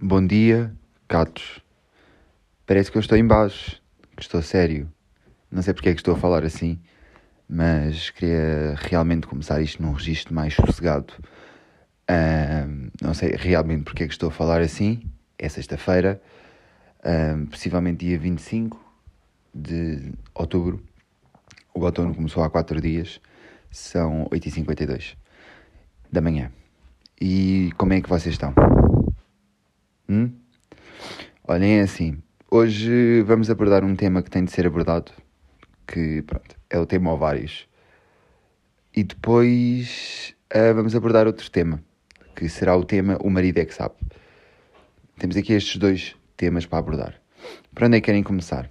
Bom dia, gatos. Parece que eu estou em baixo, que estou sério. Não sei porque é que estou a falar assim, mas queria realmente começar isto num registro mais sossegado. Não sei realmente porque é que estou a falar assim. É sexta-feira, ahm, possivelmente dia 25 de outubro. O outono começou há 4 dias, são 8h52 da manhã. E como é que vocês estão? Hum? Olhem, é assim, hoje vamos abordar um tema que tem de ser abordado, que pronto, é o tema ovários. E depois ah, vamos abordar outro tema, que será o tema O Marido é que sabe. Temos aqui estes dois temas para abordar. Para onde é que querem começar?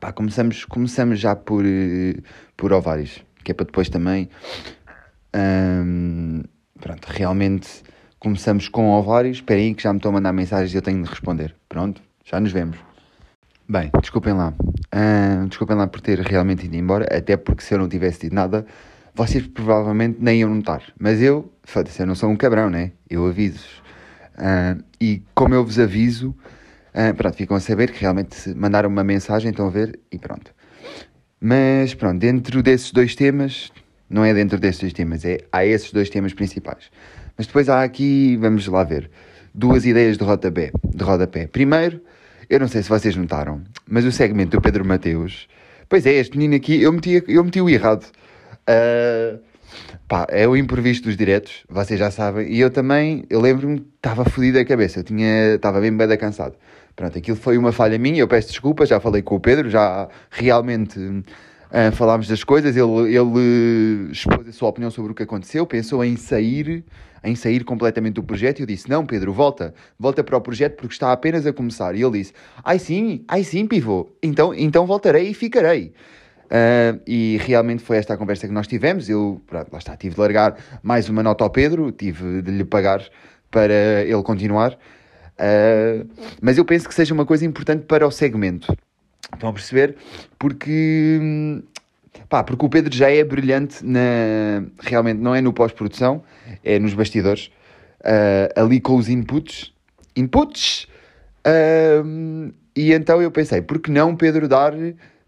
Pá, começamos, começamos já por, eh, por ovários, que é para depois também. ahm, pronto, realmente começamos com ovários. Esperem aí que já me estão a mandar mensagens e eu tenho de responder. Pronto, já nos vemos. Bem, desculpem lá. Ah, desculpem lá por ter realmente ido embora, até porque se eu não tivesse dito nada, vocês provavelmente nem iam notar. Mas eu, foda-se, eu não sou um cabrão, né? Eu aviso-vos. Ah, e como eu vos aviso, ah, pronto, ficam a saber que realmente mandaram uma mensagem, estão a ver, e pronto. Mas pronto, dentro desses dois temas, não é dentro desses dois temas, é, há esses dois temas principais. Mas depois há aqui, vamos lá ver, duas ideias de rodapé. De rodapé. Primeiro, eu não sei se vocês notaram, mas o segmento do Pedro Mateus, pois é, este menino aqui, eu meti, eu meti o errado. Ah, pá, é o imprevisto dos diretos, vocês já sabem, e eu também, eu lembro-me, estava fodido a cabeça, tinha, estava bem bem cansado. Pronto, aquilo foi uma falha minha, eu peço desculpa, já falei com o Pedro, já realmente ah, falámos das coisas, ele, ele expôs a sua opinião sobre o que aconteceu, pensou em sair, em sair completamente do projeto, e eu disse, não Pedro, volta, volta para o projeto porque está apenas a começar. E ele disse, ai sim, ai sim pivô, então, então voltarei e ficarei. Ah, e realmente foi esta a conversa que nós tivemos. Eu, pronto, lá está, tive de largar mais uma nota ao Pedro, tive de lhe pagar para ele continuar. Ah, mas eu penso que seja uma coisa importante para o segmento. Estão a perceber? Porque, hum, pá, porque o Pedro já é brilhante na. Realmente, não é no pós-produção, é nos bastidores. Ah, ali com os inputs. Inputs! Ahm, e então eu pensei, por que não, Pedro, dar.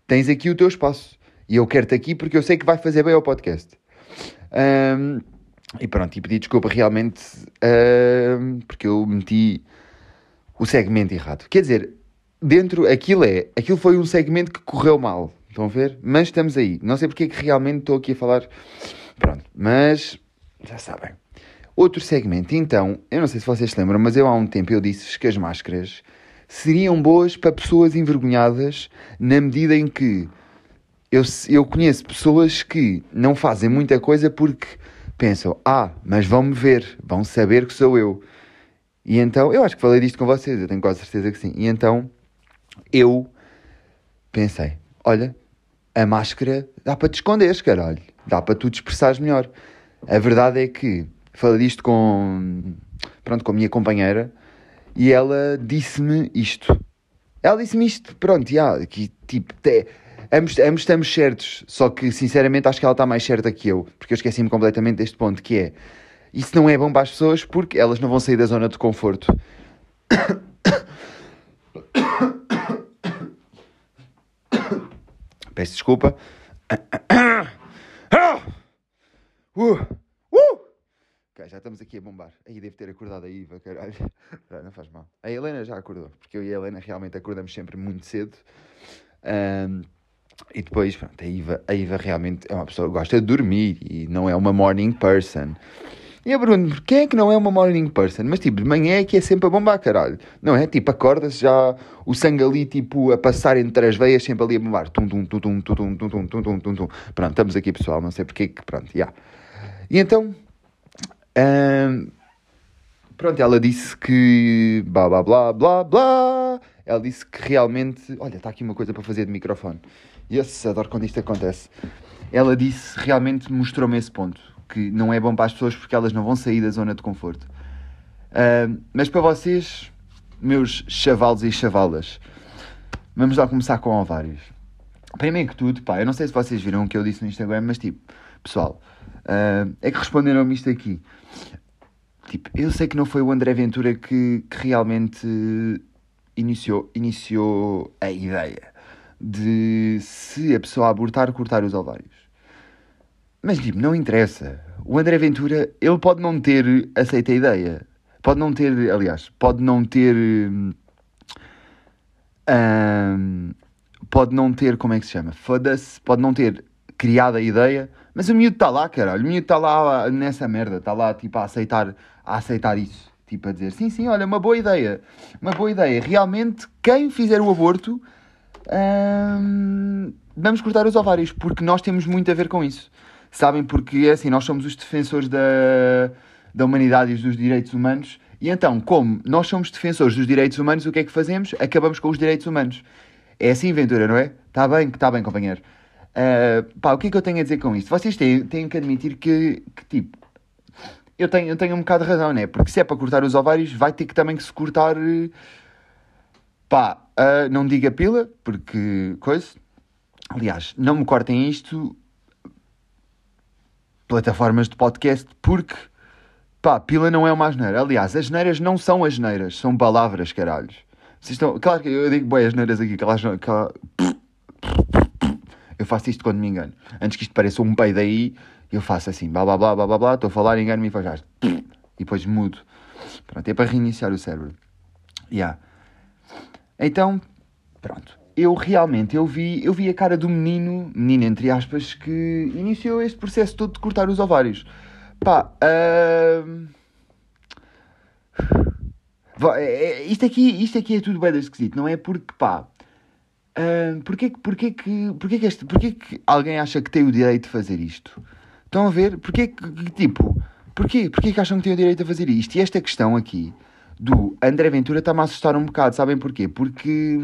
Tens aqui o teu espaço. E eu quero-te aqui porque eu sei que vai fazer bem ao podcast. Ahm, e pronto, e pedi desculpa realmente ahm, porque eu meti o segmento errado. Quer dizer, dentro, aquilo é, aquilo foi um segmento que correu mal. Estão a ver? Mas estamos aí. Não sei porque é que realmente estou aqui a falar. Pronto, mas já sabem. Outro segmento, então, eu não sei se vocês se lembram, mas eu há um tempo eu disse que as máscaras seriam boas para pessoas envergonhadas na medida em que eu, eu conheço pessoas que não fazem muita coisa porque pensam, ah, mas vão-me ver, vão saber que sou eu. E então, eu acho que falei disto com vocês, eu tenho quase certeza que sim. E então, eu pensei, olha, a máscara dá para te esconderes, caralho. Dá para tu te expressares melhor. A verdade é que falei disto com, pronto, com a minha companheira e ela disse-me isto. Ela disse-me isto, pronto, já, que tipo, te- ambos, ambos estamos certos, só que sinceramente acho que ela está mais certa que eu, porque eu esqueci-me completamente deste ponto, que é, isso não é bom para as pessoas porque elas não vão sair da zona de conforto. Peço desculpa. Uh, uh. Ok, já estamos aqui a bombar. Aí devo ter acordado a Iva, caralho. Ah, Não faz mal. A Helena já acordou, porque eu e a Helena realmente acordamos sempre muito cedo. Ahm, e depois, pronto, a Iva, a Iva realmente é uma pessoa que gosta de dormir e não é uma morning person. E eu pergunto quem é que não é uma morning person? Mas tipo, de manhã é que é sempre a bombar, caralho. Não é? Tipo, acorda-se já o sangue ali, tipo, a passar entre as veias, sempre ali a bombar. Tum, tum, tum, tum, tum, tum, tum, tum, tum, tum, tum. Pronto, estamos aqui, pessoal, não sei porque que, pronto, já. E então, ahm, pronto, ela disse que blá, blá, blá, blá, blá. Ela disse que realmente, olha, está aqui uma coisa para fazer de microfone. Yes, adoro quando isto acontece. Ela disse, realmente mostrou-me esse ponto, que não é bom para as pessoas porque elas não vão sair da zona de conforto. Ahm, mas para vocês, meus chavalos e chavalas, vamos lá começar com ovários. Primeiro que tudo, pá, eu não sei se vocês viram o que eu disse no Instagram, mas tipo, pessoal, ah, é que responderam-me isto aqui. Tipo, eu sei que não foi o André Ventura que, que realmente iniciou, iniciou a ideia de se a pessoa abortar, cortar os ovários. Mas, tipo, não interessa. O André Ventura, ele pode não ter aceito a ideia. Pode não ter, aliás, pode não ter. Hum, pode não ter, como é que se chama? Foda-se, pode não ter criado a ideia, mas o miúdo está lá, caralho. O miúdo está lá nessa merda, está lá, tipo, a aceitar, a aceitar isso. Tipo, a dizer, sim, sim, olha, uma boa ideia. Uma boa ideia. Realmente, quem fizer o aborto, hum, vamos cortar os ovários, porque nós temos muito a ver com isso. Sabem? Porque, é assim, nós somos os defensores da, da humanidade e dos direitos humanos. E então, como nós somos defensores dos direitos humanos, o que é que fazemos? Acabamos com os direitos humanos. É assim, Ventura, não é? Está bem, está bem, companheiro. Uh, pá, o que é que eu tenho a dizer com isto? Vocês têm, têm que admitir que, que, tipo, eu tenho, eu tenho um bocado de razão, né? Porque se é para cortar os ovários, vai ter que também que se cortar. Pá, uh, não diga pila, porque. coisa. Aliás, não me cortem isto. Plataformas de podcast, porque. Pá, pila não é uma asneira. Aliás, as neiras não são as neiras, são palavras, caralhos. Vocês estão... Claro que eu digo boas neiras aqui, que elas não. Que... Eu faço isto quando me engano. Antes que isto pareça um peido aí, eu faço assim, blá blá blá blá blá blá, estou a falar, engano-me e faz e depois mudo. Pronto, é para reiniciar o cérebro. Yeah. Então, pronto. Eu realmente, eu vi, eu vi a cara do menino, menino entre aspas, que iniciou este processo todo de cortar os ovários. Pá, uh... isto, aqui, isto aqui é tudo bem esquisito, não é porque, pá, Uh, porquê, porquê, que, porquê, que este, porquê que alguém acha que tem o direito de fazer isto? Estão a ver? Porquê que, tipo, porquê, porquê que acham que têm o direito a fazer isto? E esta questão aqui do André Ventura está-me a assustar um bocado, sabem porquê? Porque,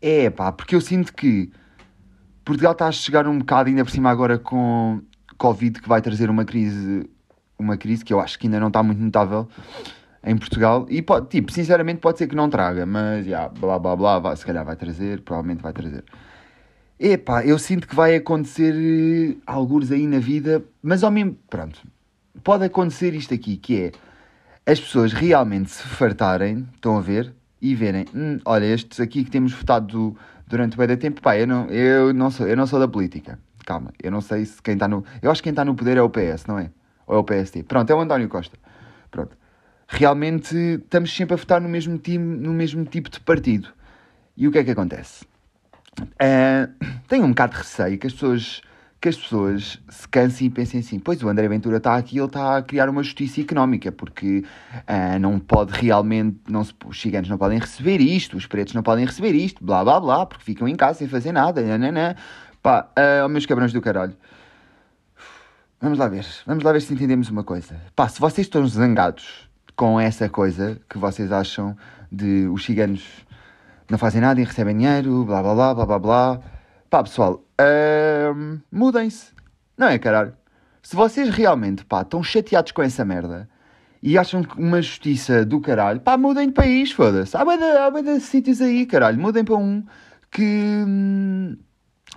é pá, porque eu sinto que Portugal está a chegar um bocado, ainda por cima agora com Covid, que vai trazer uma crise, uma crise que eu acho que ainda não está muito notável, em Portugal. E pode, tipo, sinceramente pode ser que não traga, mas já, blá blá blá, vai, se calhar vai trazer, provavelmente vai trazer. Epá, eu sinto que vai acontecer uh, alguns aí na vida, mas ao mesmo. Pronto, pode acontecer isto aqui, que é as pessoas realmente se fartarem, estão a ver, e verem, hum, olha, estes aqui que temos votado durante o da tempo, pá, eu não, eu, não sou, eu não sou da política. Calma, eu não sei se quem está no. Eu acho que quem está no poder é o PS, não é? Ou é o PST. Pronto, é o António Costa. Pronto realmente estamos sempre a votar no mesmo, time, no mesmo tipo de partido. E o que é que acontece? Uh, tenho um bocado de receio que as pessoas que as pessoas se cansem e pensem assim, pois o André Ventura está aqui, ele está a criar uma justiça económica, porque uh, não pode realmente, não se, os ciganos não podem receber isto, os pretos não podem receber isto, blá blá blá, porque ficam em casa sem fazer nada, nananã. Pá, uh, meus cabrões do caralho. Vamos lá ver, vamos lá ver se entendemos uma coisa. Pá, se vocês estão zangados com essa coisa que vocês acham de os ciganos não fazem nada e recebem dinheiro, blá blá blá blá blá blá. Pá, pessoal, mudem-se. Não é, caralho? Se vocês realmente, pá, estão chateados com essa merda e acham que uma justiça do caralho, pá, mudem de país, foda-se. Há bem de, de sítios aí, caralho. Mudem para um que, hum,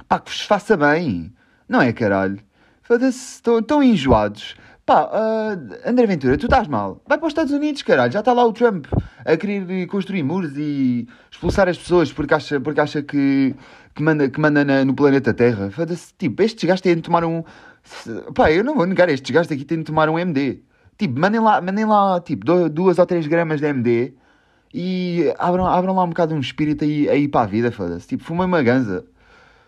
pá, que vos faça bem. Não é, caralho? Foda-se, estão enjoados Pá, uh, André Ventura, tu estás mal. Vai para os Estados Unidos, caralho. Já está lá o Trump a querer construir muros e expulsar as pessoas porque acha, porque acha que, que manda, que manda na, no planeta Terra. Foda-se, tipo, estes gajos têm de tomar um. Pá, eu não vou negar, estes gajos aqui têm de tomar um MD. Tipo, mandem lá, mandem lá tipo, duas ou três gramas de MD e abram, abram lá um bocado um espírito aí, aí para a vida, foda-se. Tipo, fumem uma ganza.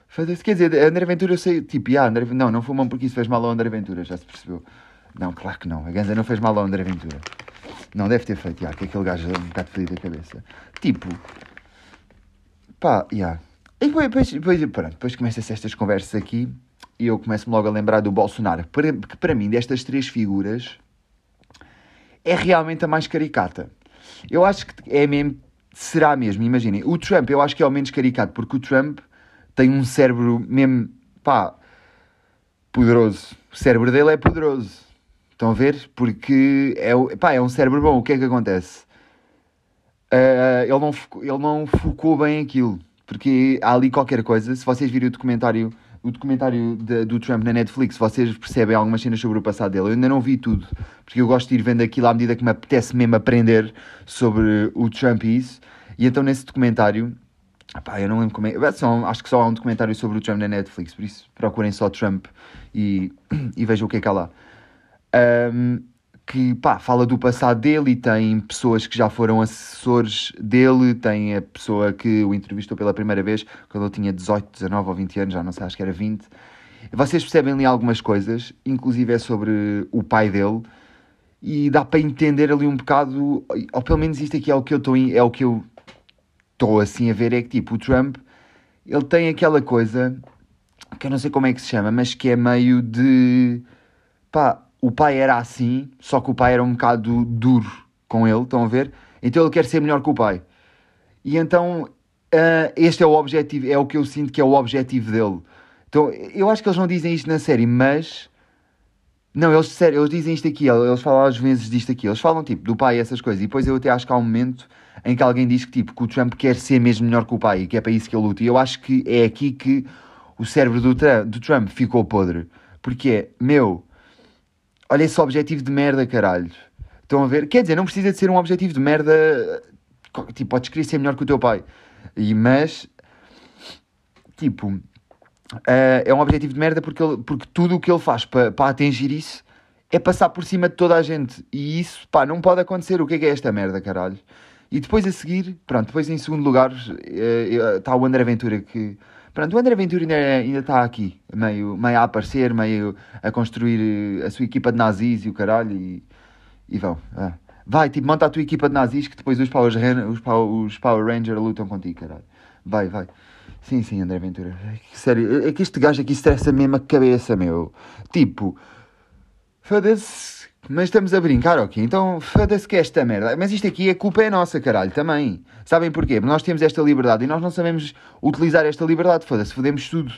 Foda-se, quer dizer, André Ventura eu sei, tipo, yeah, André, não, não fumam porque isso fez mal ao André Ventura, já se percebeu. Não, claro que não. A Ganza não fez mal ao André Ventura. Não deve ter feito, já, que aquele gajo é um bocado fedido da cabeça. Tipo, pá, já. E depois, depois, depois, pronto, depois começam-se estas conversas aqui e eu começo-me logo a lembrar do Bolsonaro. Que para mim, destas três figuras, é realmente a mais caricata. Eu acho que é mesmo, será mesmo, imaginem. O Trump, eu acho que é o menos caricato, porque o Trump tem um cérebro mesmo, pá, poderoso. O cérebro dele é poderoso. Estão a ver? Porque é, pá, é um cérebro bom. O que é que acontece? Uh, ele, não, ele não focou bem aquilo. Porque há ali qualquer coisa. Se vocês virem o documentário o documentário de, do Trump na Netflix, vocês percebem algumas cenas sobre o passado dele. Eu ainda não vi tudo, porque eu gosto de ir vendo aquilo à medida que me apetece mesmo aprender sobre o Trump e isso. E então nesse documentário, pá, eu não lembro como é, só, acho que só há um documentário sobre o Trump na Netflix, por isso procurem só Trump e, e vejam o que é que há lá. Um, que pá, fala do passado dele e tem pessoas que já foram assessores dele, tem a pessoa que o entrevistou pela primeira vez quando ele tinha 18, 19 ou 20 anos, já não sei, acho que era 20. Vocês percebem ali algumas coisas, inclusive é sobre o pai dele, e dá para entender ali um bocado, ou pelo menos isto aqui é o que eu estou é o que eu estou assim a ver, é que tipo, o Trump, ele tem aquela coisa, que eu não sei como é que se chama, mas que é meio de, pá, o pai era assim, só que o pai era um bocado duro com ele, estão a ver? Então ele quer ser melhor que o pai. E então uh, este é o objetivo, é o que eu sinto que é o objetivo dele. Então eu acho que eles não dizem isto na série, mas. Não, eles, sério, eles dizem isto aqui, eles falam às vezes disto aqui. Eles falam tipo do pai essas coisas. E depois eu até acho que há um momento em que alguém diz que, tipo, que o Trump quer ser mesmo melhor que o pai e que é para isso que ele luta. E eu acho que é aqui que o cérebro do, do Trump ficou podre. Porque é, meu, Olha esse objetivo de merda, caralho. Estão a ver? Quer dizer, não precisa de ser um objetivo de merda. Tipo, podes querer ser melhor que o teu pai. E, mas, tipo, uh, é um objetivo de merda porque, ele, porque tudo o que ele faz para pa atingir isso é passar por cima de toda a gente. E isso, pá, não pode acontecer. O que é que é esta merda, caralho? E depois a seguir, pronto, depois em segundo lugar está uh, uh, o André Ventura que Pronto, o André Ventura ainda, ainda está aqui, meio, meio a aparecer, meio a construir eh, a sua equipa de nazis e o caralho, e, e vão. Ah. Vai, tipo, monta a tua equipa de nazis que depois os Power, os, Power, os Power Rangers lutam contigo, caralho. Vai, vai. Sim, sim, André Ventura. Sério, é que este gajo aqui estressa mesmo a cabeça, meu. Tipo, foda-se mas estamos a brincar, ok? Então foda-se que esta merda. Mas isto aqui, a culpa é nossa, caralho, também. Sabem porquê? Nós temos esta liberdade e nós não sabemos utilizar esta liberdade. Foda-se, fodemos tudo.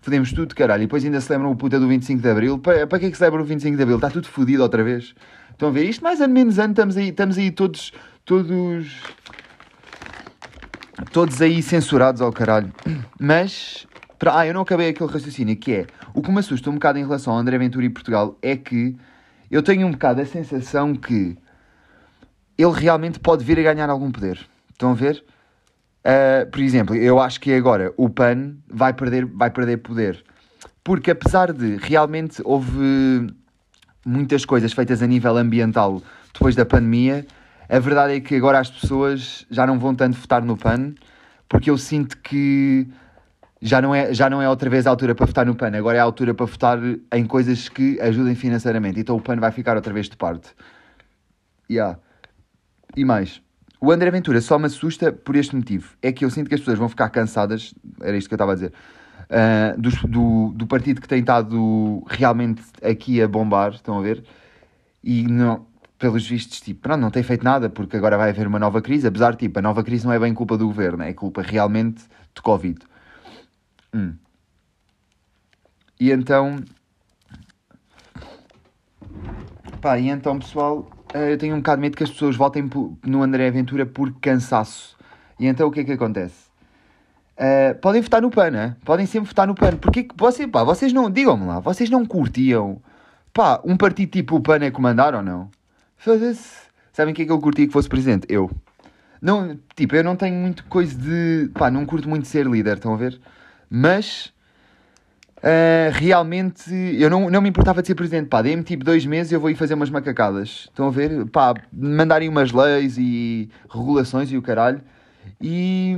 Fodemos tudo, caralho. E depois ainda se lembram o puta do 25 de Abril. Para, para que é que se lembra o 25 de Abril? Está tudo fodido outra vez. Estão a ver? Isto mais ou menos ano estamos aí, estamos aí todos, todos... Todos aí censurados ao caralho. Mas... Ah, eu não acabei aquele raciocínio, que é... O que me assusta um bocado em relação ao André Ventura e Portugal é que eu tenho um bocado a sensação que ele realmente pode vir a ganhar algum poder. Estão a ver? Uh, por exemplo, eu acho que agora o PAN vai perder, vai perder poder. Porque apesar de realmente houve muitas coisas feitas a nível ambiental depois da pandemia, a verdade é que agora as pessoas já não vão tanto votar no PAN, porque eu sinto que já não, é, já não é outra vez a altura para votar no PAN, agora é a altura para votar em coisas que ajudem financeiramente. Então o PAN vai ficar outra vez de parte. Yeah. E mais, o André Ventura só me assusta por este motivo. É que eu sinto que as pessoas vão ficar cansadas, era isto que eu estava a dizer, uh, do, do, do, partido que tem estado realmente aqui a bombar, estão a ver? E não, pelos vistos, tipo, não, não tem feito nada porque agora vai haver uma nova crise, apesar, tipo, a nova crise não é bem culpa do governo, é culpa realmente de Covid. Hum. E então. Pá, e então, pessoal, eh, eu tenho um bocado de medo que as pessoas votem no André Aventura por cansaço. E então o que é que acontece? Uh, podem votar no PAN, né? Podem sempre votar no PAN. Porque você, pá, vocês não. Digam-me lá, vocês não curtiam. Pá, um partido tipo o PAN é comandar ou não? Foda-se. Sabem o que é que eu curtia que fosse presidente? Eu. Não, tipo, eu não tenho muito coisa de. Pá, não curto muito ser líder, estão a ver? Mas uh, realmente eu não, não me importava de ser presidente. Pá, dei-me tipo dois meses e eu vou ir fazer umas macacadas. Estão a ver? Pá, mandarem umas leis e regulações e o caralho. E,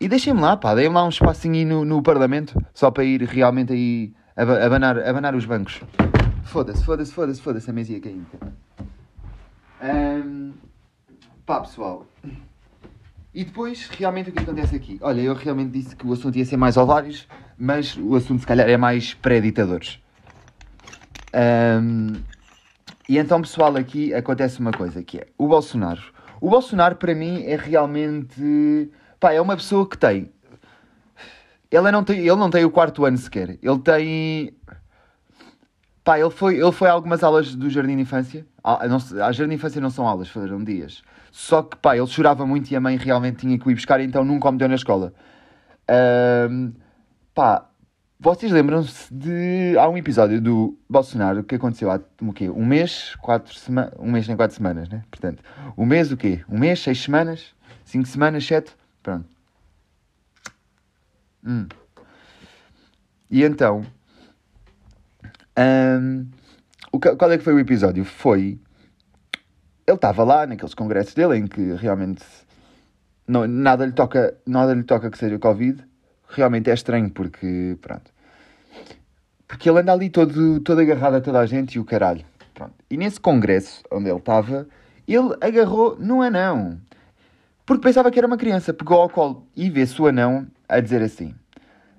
e deixem-me lá, pá, deem-me lá um espacinho no, no Parlamento só para ir realmente aí abanar, abanar os bancos. Foda-se, foda-se, foda-se, foda-se a mesinha caindo. Um, pá, pessoal. E depois, realmente, o que acontece aqui? Olha, eu realmente disse que o assunto ia ser mais ovários, mas o assunto, se calhar, é mais pré-ditadores. Um, e então, pessoal, aqui acontece uma coisa, que é o Bolsonaro. O Bolsonaro, para mim, é realmente... Pá, é uma pessoa que tem... Ele não tem, ele não tem o quarto ano sequer. Ele tem... Pá, ele foi, ele foi a algumas aulas do Jardim de Infância. A, não, a Jardim de Infância não são aulas, foram dias. Só que, pá, ele chorava muito e a mãe realmente tinha que o ir buscar, então nunca o meteu na escola. Um, pá, Vocês lembram-se de. Há um episódio do Bolsonaro que aconteceu há o quê? Um mês, quatro semanas. Um mês nem quatro semanas, né? Portanto, um mês o quê? Um mês, seis semanas, cinco semanas, sete. Pronto. Hum. E então. Um, qual é que foi o episódio? Foi. Ele estava lá naqueles congressos dele em que realmente não, nada, lhe toca, nada lhe toca que seja Covid. Realmente é estranho porque. Pronto. Porque ele anda ali todo, todo agarrado a toda a gente e o caralho. Pronto. E nesse congresso onde ele estava, ele agarrou no anão. Porque pensava que era uma criança. Pegou ao colo e vê-se o anão a dizer assim: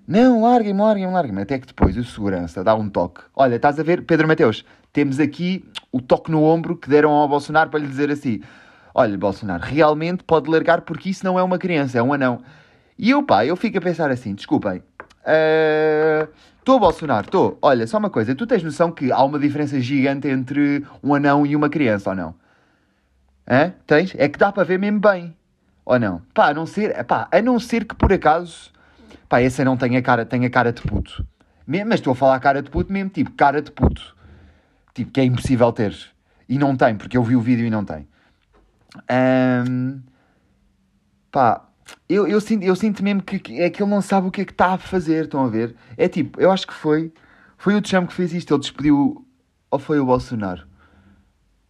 Não, larguem-me, larguem-me, larguem-me. Até que depois o segurança dá um toque. Olha, estás a ver, Pedro Mateus, temos aqui o toque no ombro que deram ao Bolsonaro para lhe dizer assim: Olha, Bolsonaro, realmente pode largar porque isso não é uma criança, é um anão. E eu, pá, eu fico a pensar assim: desculpem, Estou, uh, Bolsonaro, estou. Olha, só uma coisa, tu tens noção que há uma diferença gigante entre um anão e uma criança, ou não? Hã? Tens? É que dá para ver mesmo bem. Ou não? Pá, a não ser, pá, a não ser que por acaso, pá, esse anão tenha cara, tenha cara de puto. Mas estou a falar cara de puto mesmo, tipo, cara de puto. Tipo, que é impossível ter. E não tem, porque eu vi o vídeo e não tem. Um, pá, eu, eu, sinto, eu sinto mesmo que, que, é que ele não sabe o que é que está a fazer, estão a ver? É tipo, eu acho que foi, foi o Trump que fez isto, ele despediu, ou foi o Bolsonaro?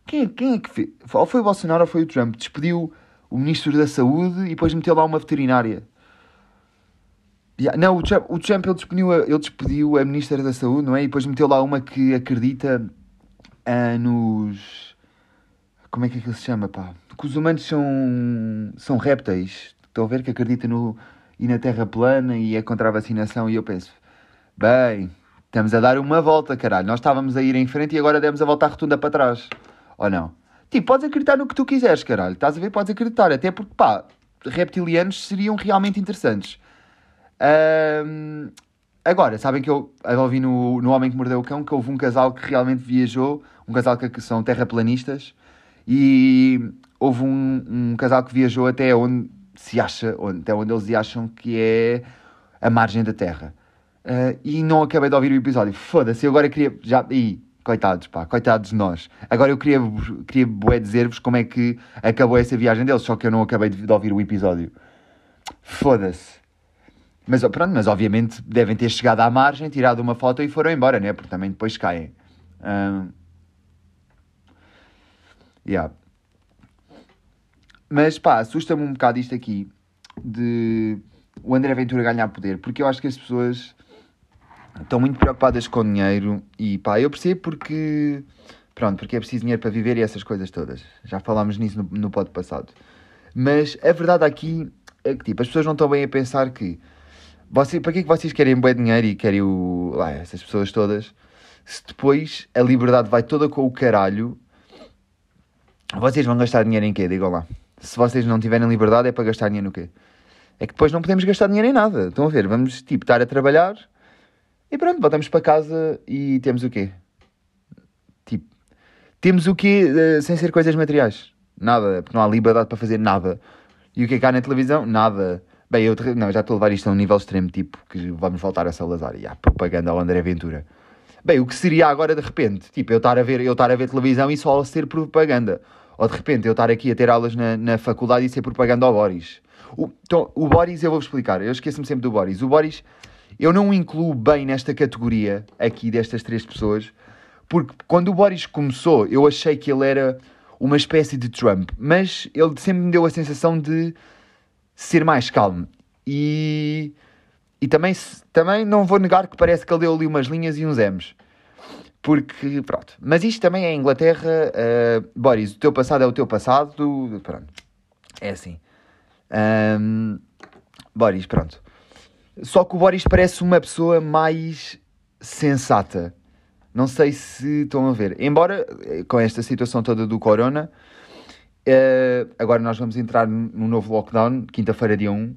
Quem, quem é que fez? Ou foi o Bolsonaro ou foi o Trump? Despediu o Ministro da Saúde e depois meteu lá uma veterinária. Yeah, não, o Trump, o Trump ele, despediu a, ele despediu a Ministra da Saúde, não é? E depois meteu lá uma que acredita uh, nos... Como é que aquilo se chama, pá? Que os humanos são, são répteis. Estão a ver que acredita no, e na Terra plana e é contra a vacinação. E eu penso, bem, estamos a dar uma volta, caralho. Nós estávamos a ir em frente e agora demos a volta à rotunda para trás. Ou não? Tipo, podes acreditar no que tu quiseres, caralho. Estás a ver? Podes acreditar. Até porque, pá, reptilianos seriam realmente interessantes. Um, agora, sabem que eu, eu ouvi no, no Homem que Mordeu o Cão que houve um casal que realmente viajou, um casal que, que são terraplanistas, e houve um, um casal que viajou até onde se acha, até onde eles acham que é a margem da Terra. Uh, e não acabei de ouvir o episódio. Foda-se, eu agora queria. Já, ih, coitados, pá, coitados de nós. Agora eu queria, queria bué dizer-vos como é que acabou essa viagem deles, só que eu não acabei de, de ouvir o episódio. Foda-se. Mas pronto, mas obviamente devem ter chegado à margem, tirado uma foto e foram embora, né? Porque também depois caem. Um... Yeah. Mas pá, assusta-me um bocado isto aqui de o André Ventura ganhar poder, porque eu acho que as pessoas estão muito preocupadas com dinheiro e pá, eu percebo porque pronto, porque é preciso dinheiro para viver e essas coisas todas. Já falámos nisso no, no pod passado. Mas a verdade aqui é que tipo, as pessoas não estão bem a pensar que você, para que é que vocês querem bem dinheiro e querem o, lá, essas pessoas todas se depois a liberdade vai toda com o caralho vocês vão gastar dinheiro em quê? Digam lá se vocês não tiverem liberdade, é para gastar dinheiro no quê? É que depois não podemos gastar dinheiro em nada. Estão a ver? Vamos, tipo, estar a trabalhar e pronto, voltamos para casa e temos o quê? Tipo, temos o quê uh, sem ser coisas materiais? Nada, porque não há liberdade para fazer nada. E o que é que há na televisão? Nada. Bem, eu não, já estou a levar isto a um nível extremo, tipo, que vamos voltar a Salazar. E há propaganda ao André Ventura. Bem, o que seria agora de repente? Tipo, eu estar a ver, eu estar a ver televisão e só ser propaganda. Ou de repente eu estar aqui a ter aulas na, na faculdade e ser propaganda ao Boris. O, então, o Boris, eu vou-vos explicar, eu esqueço-me sempre do Boris. O Boris, eu não o incluo bem nesta categoria aqui destas três pessoas, porque quando o Boris começou, eu achei que ele era uma espécie de Trump, mas ele sempre me deu a sensação de ser mais calmo. E, e também, também não vou negar que parece que ele deu ali umas linhas e uns M's. Porque, pronto. Mas isto também é Inglaterra. Uh, Boris, o teu passado é o teu passado. Pronto. É assim. Um, Boris, pronto. Só que o Boris parece uma pessoa mais sensata. Não sei se estão a ver. Embora, eh, com esta situação toda do corona, uh, agora nós vamos entrar num novo lockdown, quinta-feira, dia 1,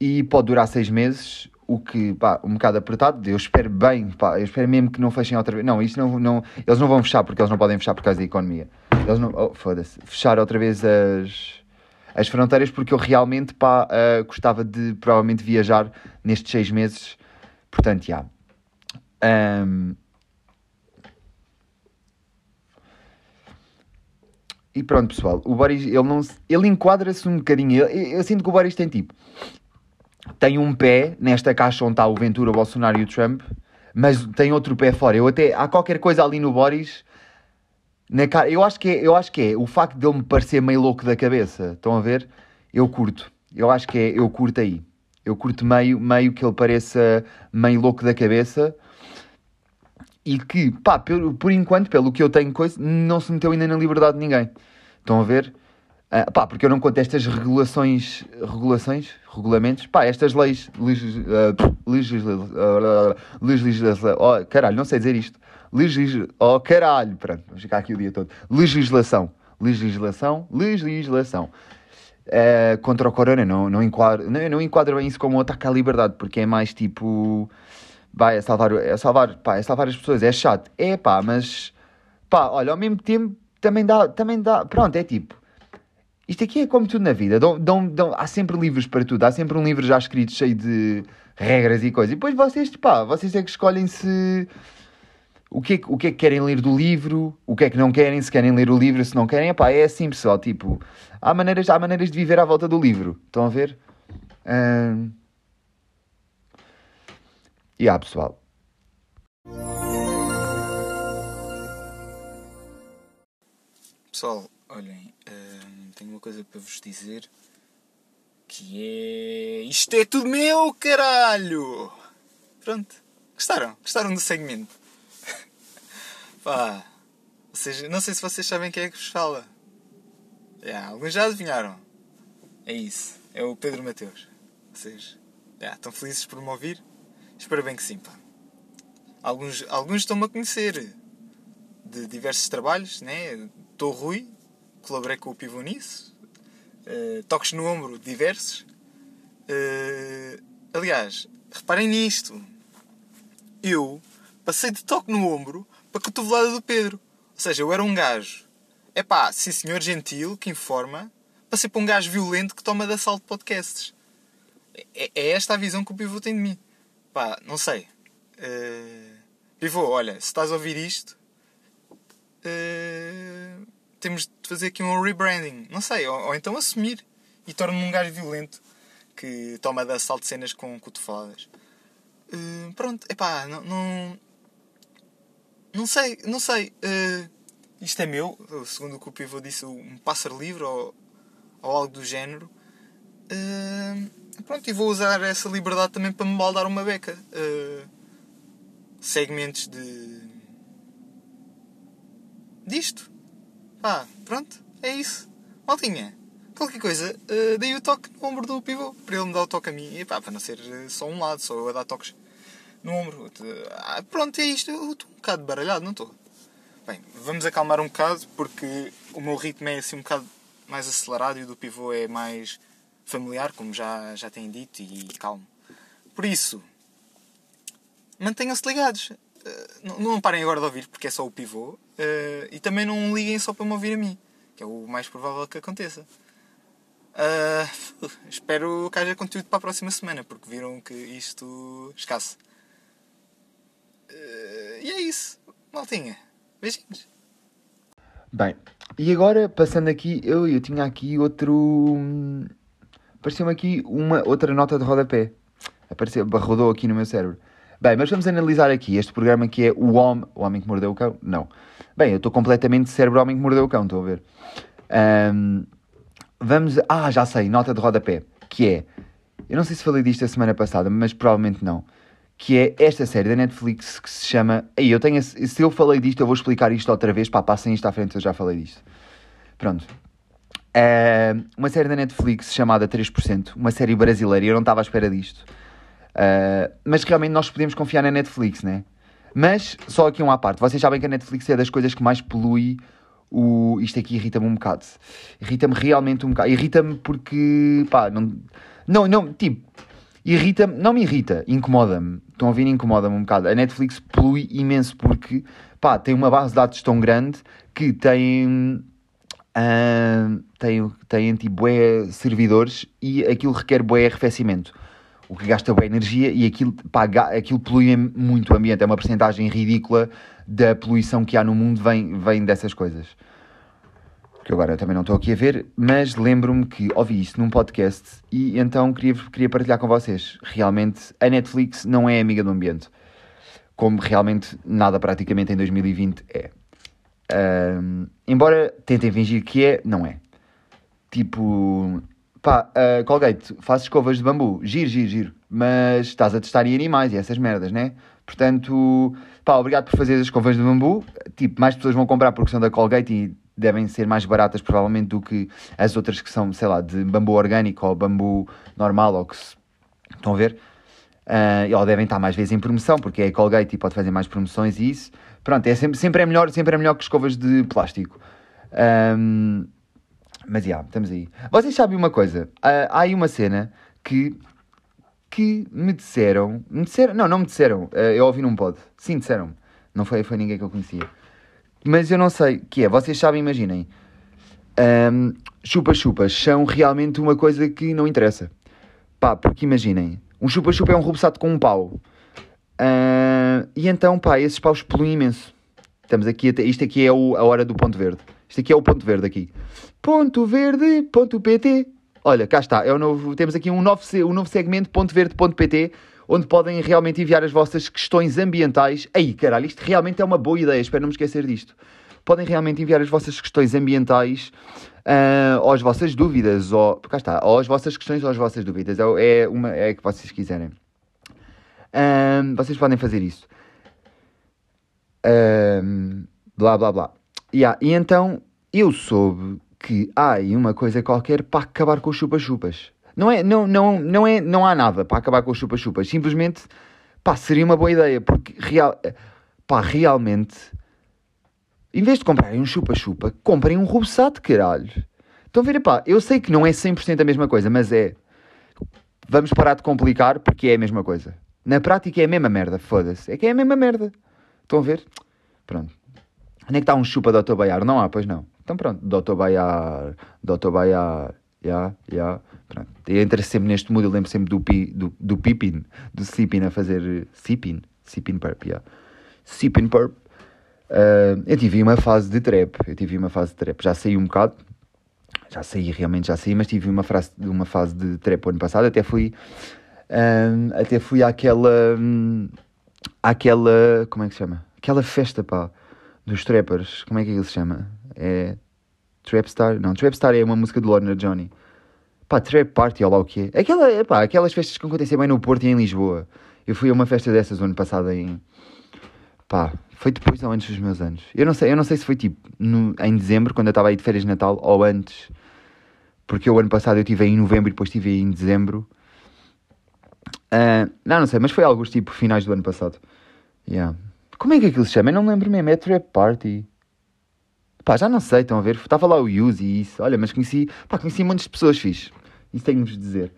e pode durar seis meses o que, pá, um bocado apertado. Eu espero bem, pá, eu espero mesmo que não fechem outra vez. Não, isto não, não, eles não vão fechar porque eles não podem fechar por causa da economia. Eles não, oh, foda-se, fechar outra vez as, as fronteiras porque eu realmente, pá, uh, gostava de provavelmente viajar nestes seis meses Portanto, já. Um, e pronto, pessoal. O Boris, ele não ele enquadra-se um bocadinho. Eu, eu, sinto que o Boris tem tipo. Tem um pé nesta caixa onde está o Ventura, o Bolsonaro e o Trump, mas tem outro pé fora. Eu até. Há qualquer coisa ali no Boris. Na cara, eu acho que é, eu acho que é o facto de ele me parecer meio louco da cabeça. Estão a ver? Eu curto. Eu acho que é, eu curto aí. Eu curto meio, meio que ele pareça meio louco da cabeça e que, pá, por, por enquanto, pelo que eu tenho coisa, não se meteu ainda na liberdade de ninguém. Estão a ver? Uh, pá, porque eu não conto estas regulações, regulações, regulamentos, pá, estas leis, legislação, uh, legislação, oh, caralho, não sei dizer isto, legisla, oh, caralho, pronto, vamos ficar aqui o dia todo, legislação, legislação, legislação, uh, contra o corona, não, não, enquadro, não, não enquadro bem isso como um ataque à liberdade, porque é mais tipo vai, é salvar, é salvar, pá, é salvar as pessoas, é chato. É pá, mas pá, olha, ao mesmo tempo também dá, também dá, pronto, é tipo, isto aqui é como tudo na vida, dão, dão, dão, há sempre livros para tudo, há sempre um livro já escrito cheio de regras e coisas, e depois vocês, pá, vocês é que escolhem se o que, é, o que é que querem ler do livro, o que é que não querem, se querem ler o livro, se não querem, pá, é assim pessoal, tipo, há maneiras, há maneiras de viver à volta do livro, estão a ver? Hum... E há pessoal. Pessoal, olhem, hum, tenho uma coisa para vos dizer que é. Isto é tudo meu, caralho! Pronto. Gostaram? Gostaram do segmento? Pá. Seja, não sei se vocês sabem quem é que vos fala. Yeah, alguns já adivinharam. É isso. É o Pedro Mateus. Vocês yeah, estão felizes por me ouvir? Espero bem que sim, pá. Alguns, alguns estão-me a conhecer de diversos trabalhos, né? Estou Rui, colaborei com o Pivô nisso. Uh, toques no ombro diversos. Uh, aliás, reparem nisto. Eu passei de toque no ombro para cotovelada do Pedro. Ou seja, eu era um gajo. É pá, sim senhor gentil, que informa, passei para um gajo violento que toma de assalto podcasts. É, é esta a visão que o Pivô tem de mim. Pá, não sei. Uh, pivô, olha, se estás a ouvir isto, uh, temos de fazer aqui um rebranding. Não sei, ou, ou então assumir e torno-me um gajo violento que toma de assalto cenas com cotofadas. Uh, pronto, epá, não, não. Não sei, não sei. Uh, isto é meu, segundo o que o pivô disse, um pássaro livre ou, ou algo do género. Uh, Pronto, e vou usar essa liberdade também para me baldar uma beca. Uh, segmentos de. disto. Pá, pronto, é isso. Maltinha, qualquer coisa, uh, dei o toque no ombro do pivô, para ele me dar o toque a mim. E pá, para não ser só um lado, só eu a dar toques no ombro. Uh, pronto, é isto. Eu estou um bocado baralhado, não estou? Bem, vamos acalmar um bocado, porque o meu ritmo é assim um bocado mais acelerado e o do pivô é mais familiar, como já, já têm dito, e calmo. Por isso, mantenham-se ligados. Uh, não, não parem agora de ouvir, porque é só o pivô. Uh, e também não liguem só para me ouvir a mim, que é o mais provável que aconteça. Uh, espero que haja conteúdo para a próxima semana, porque viram que isto escasso. Uh, e é isso, maltinha. Beijinhos. Bem, e agora passando aqui, eu, eu tinha aqui outro apareceu-me aqui uma outra nota de rodapé. Apareceu, rodou aqui no meu cérebro. Bem, mas vamos analisar aqui este programa que é O Homem, o homem que Mordeu o Cão. Não. Bem, eu estou completamente cérebro Homem que Mordeu o Cão, estou a ver. Um, vamos. Ah, já sei, nota de rodapé. Que é. Eu não sei se falei disto a semana passada, mas provavelmente não. Que é esta série da Netflix que se chama. Aí, eu tenho. Se eu falei disto, eu vou explicar isto outra vez. Pá, passem isto à frente, eu já falei disto. Pronto. Uh, uma série da Netflix chamada 3%, uma série brasileira, e eu não estava à espera disto. Uh, mas realmente nós podemos confiar na Netflix, né? Mas, só aqui um à parte, vocês sabem que a Netflix é das coisas que mais polui o... Isto aqui irrita-me um bocado. Irrita-me realmente um bocado. Irrita-me porque, pá, não... Não, não, tipo... Irrita-me, não me irrita, incomoda-me. Estão a ouvir? Incomoda-me um bocado. A Netflix polui imenso porque, pá, tem uma base de dados tão grande que tem Uh, tem, tem tipo bué servidores e aquilo requer bué arrefecimento. o que gasta boa energia e aquilo, pá, aquilo polui muito o ambiente. É uma porcentagem ridícula da poluição que há no mundo vem, vem dessas coisas. Que agora eu também não estou aqui a ver, mas lembro-me que ouvi isso num podcast e então queria, queria partilhar com vocês. Realmente, a Netflix não é amiga do ambiente. Como realmente nada praticamente em 2020 é. Ahm, embora tentem fingir que é, não é. Tipo, pá, uh, Colgate, faz escovas de bambu, giro, giro, giro, mas estás a testar em animais e essas merdas, né? Portanto, pá, obrigado por fazer as escovas de bambu. Tipo, mais pessoas vão comprar porque são da Colgate e devem ser mais baratas provavelmente do que as outras que são, sei lá, de bambu orgânico ou bambu normal ou que se... Estão a ver? Uh, ou devem estar mais vezes em promoção, porque é a Colgate e pode fazer mais promoções e isso. Pronto, é sempre, sempre, é, melhor, sempre é melhor que escovas de plástico. Um, mas, já, estamos aí. Vocês sabem uma coisa? Uh, há aí uma cena que, que me disseram... Me disseram... Não, não me disseram. Uh, eu ouvi num pod. Sim, disseram Não foi, foi ninguém que eu conhecia. Mas eu não sei que é. Vocês sabem, imaginem. Chupa-chupas são realmente uma coisa que não interessa. Pá, porque imaginem. Um chupa-chupa é um rubeçado com um pau. Uh, e então, pá, esses paus poluem imenso. Estamos aqui, isto aqui é o, a hora do ponto verde. Isto aqui é o ponto verde aqui. Ponto verde, ponto PT. Olha, cá está. É o novo, temos aqui um novo, um novo segmento, ponto verde, ponto PT, onde podem realmente enviar as vossas questões ambientais. Aí, caralho, isto realmente é uma boa ideia. Espero não me esquecer disto. Podem realmente enviar as vossas questões ambientais uh, ou as vossas dúvidas, ou, cá está, ou as vossas questões ou as vossas dúvidas. É, é, uma, é que vocês quiserem. Um, vocês podem fazer isso. Um, blá blá blá. Yeah, e então eu soube que há aí uma coisa qualquer para acabar com os chupa-chupas. Não, é, não, não, não, é, não há nada para acabar com os chupa-chupas. Simplesmente pá, seria uma boa ideia. Porque real, pá, realmente, em vez de comprarem um chupa-chupa, comprem um rubeçado, caralho. Estão a ver, pá, eu sei que não é 100% a mesma coisa, mas é. Vamos parar de complicar porque é a mesma coisa. Na prática é a mesma merda, foda-se. É que é a mesma merda. Estão a ver? Pronto. Onde é que está um chupa Dr. Baiar? Não há, pois não. Então pronto, Dr. Baiar, Dr. Baiar, já, já, pronto. Eu entro sempre neste mundo, eu lembro sempre do, pi, do, do Pipin, do Sipin a fazer Sipin, Sipin Purp, yeah. Sipin Purp. Uh, eu tive uma fase de trap, eu tive uma fase de trap, já saí um bocado, já saí, realmente já saí, mas tive uma, frase, uma fase de trap ano passado, até fui, um, até fui àquela, um, àquela, como é que se chama? Aquela festa, pá, dos trappers, como é que ele se chama? É Trapstar? Não, Trapstar é uma música de Lorna Johnny. Pá, Trap Party, ou lá o que é. Aquela, pá, aquelas festas que acontecem bem no Porto e em Lisboa. Eu fui a uma festa dessas ano passado em... Pá, foi depois ou antes dos meus anos. Eu não sei, eu não sei se foi tipo no, em dezembro, quando eu estava aí de férias de Natal, ou antes. Porque o ano passado eu estive aí em novembro e depois estive aí em dezembro. Uh, não, não sei, mas foi alguns tipo finais do ano passado. Yeah. Como é que aquilo se chama? Eu não me lembro mesmo. É Trap Party. Pá, já não sei, estão a ver? Estava lá o Yuzi e isso. Olha, mas conheci, pá, conheci muitas pessoas fixe. Isso tenho-vos de dizer.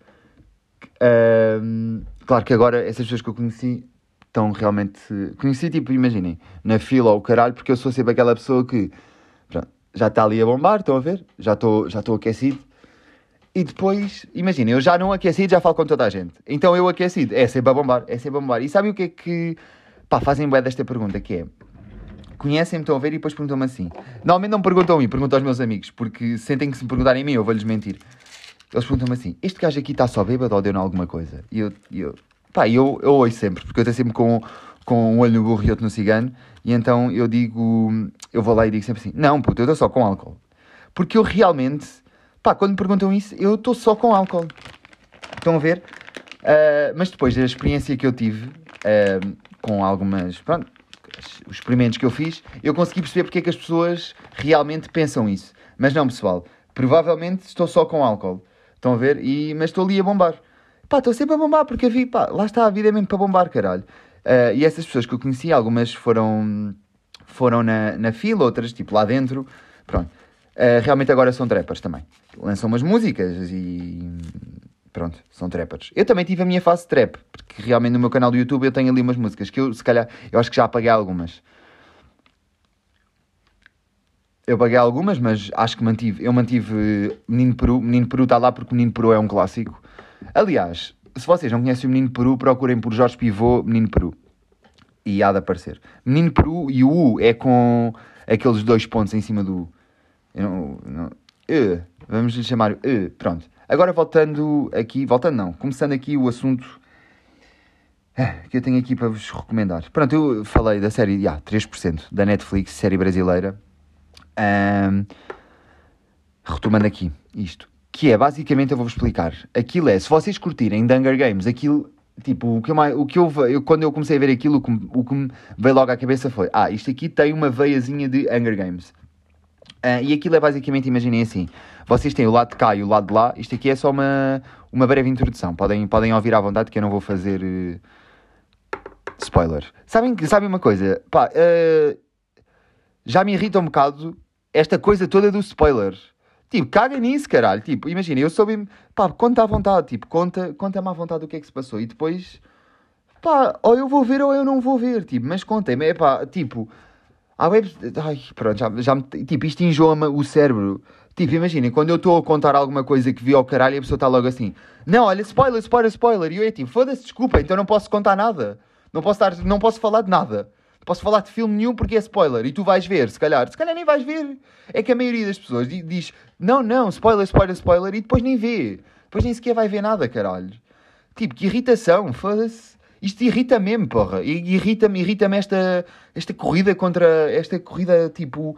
Uh, claro que agora essas pessoas que eu conheci estão realmente. Conheci, tipo, imaginem, na fila ou caralho, porque eu sou sempre aquela pessoa que pronto, já está ali a bombar, estão a ver? Já estou já aquecido. E depois, imaginem, eu já não aquecido, já falo com toda a gente. Então eu aquecido, é sempre a bombar, é sempre a bombar. E sabem o que é que. Pá, fazem bem desta pergunta, que é conhecem-me, estão a ver e depois perguntam-me assim. Normalmente não me perguntam a mim, perguntam aos meus amigos, porque sentem que se me perguntarem a mim eu vou-lhes mentir. Eles perguntam-me assim: este gajo aqui está só bêbado ou deu-me alguma coisa? E eu, eu, pá, eu, eu ouço sempre, porque eu estou sempre com, com um olho no burro e outro no cigano, e então eu digo, eu vou lá e digo sempre assim: não, puto, eu estou só com álcool. Porque eu realmente, pá, quando me perguntam isso, eu estou só com álcool. Estão a ver? Uh, mas depois da experiência que eu tive uh, com algumas, pronto, os experimentos que eu fiz, eu consegui perceber porque é que as pessoas realmente pensam isso. Mas não, pessoal, provavelmente estou só com álcool. Estão a ver? E, mas estou ali a bombar. Pá, estou sempre a bombar porque vi, pá, lá está a vida é mesmo para bombar, caralho. Uh, e essas pessoas que eu conheci, algumas foram, foram na, na fila, outras tipo lá dentro. Pronto. Uh, realmente agora são trappers também. Lançam umas músicas e pronto, são trappers. Eu também tive a minha fase trap, porque realmente no meu canal do YouTube eu tenho ali umas músicas que eu, se calhar, eu acho que já apaguei algumas. Eu apaguei algumas, mas acho que mantive. Eu mantive Menino Peru. Menino Peru está lá porque Menino Peru é um clássico. Aliás, se vocês não conhecem o Menino Peru, procurem por Jorge Pivô, Menino Peru. E há de aparecer. Menino Peru e o U é com aqueles dois pontos em cima do. Não, não, e, vamos lhe chamar E. Pronto. Agora voltando aqui, voltando não, começando aqui o assunto eh, que eu tenho aqui para vos recomendar. Pronto, eu falei da série yeah, 3% da Netflix, série brasileira. Um, retomando aqui isto. Que é, basicamente, eu vou-vos explicar. Aquilo é, se vocês curtirem Hunger Games, aquilo, tipo, o que eu, o que eu, eu quando eu comecei a ver aquilo, o que, o que me veio logo à cabeça foi, ah, isto aqui tem uma veiazinha de Hunger Games. Uh, e aquilo é basicamente, imaginem assim, vocês têm o lado de cá e o lado de lá, isto aqui é só uma, uma breve introdução, podem, podem ouvir à vontade que eu não vou fazer uh. Sabem, sabem uma coisa, pá, uh, já me irrita um bocado esta coisa toda do spoiler. Tipo, caga nisso, caralho. Tipo, imagina, eu soube pá, conta à vontade, tipo, conta, conta-me à vontade o que é que se passou. E depois, pá, ou eu vou ver ou eu não vou ver, tipo, mas contem-me, é pá, tipo, há web... Ai, pronto, já, já me... Tipo, isto enjoa-me o cérebro. Tipo, imaginem, quando eu estou a contar alguma coisa que vi ao caralho e a pessoa está logo assim, não, olha, spoiler, spoiler, spoiler. E eu é tipo, foda-se, desculpa, então não posso contar nada. Não posso, estar, não posso falar de nada posso falar de filme nenhum porque é spoiler e tu vais ver, se calhar. Se calhar nem vais ver. É que a maioria das pessoas diz não, não, spoiler, spoiler, spoiler e depois nem vê. Depois nem sequer vai ver nada, caralho. Tipo, que irritação, foda-se. Isto irrita mesmo, porra. Irrita-me, irrita-me esta, esta corrida contra. Esta corrida tipo.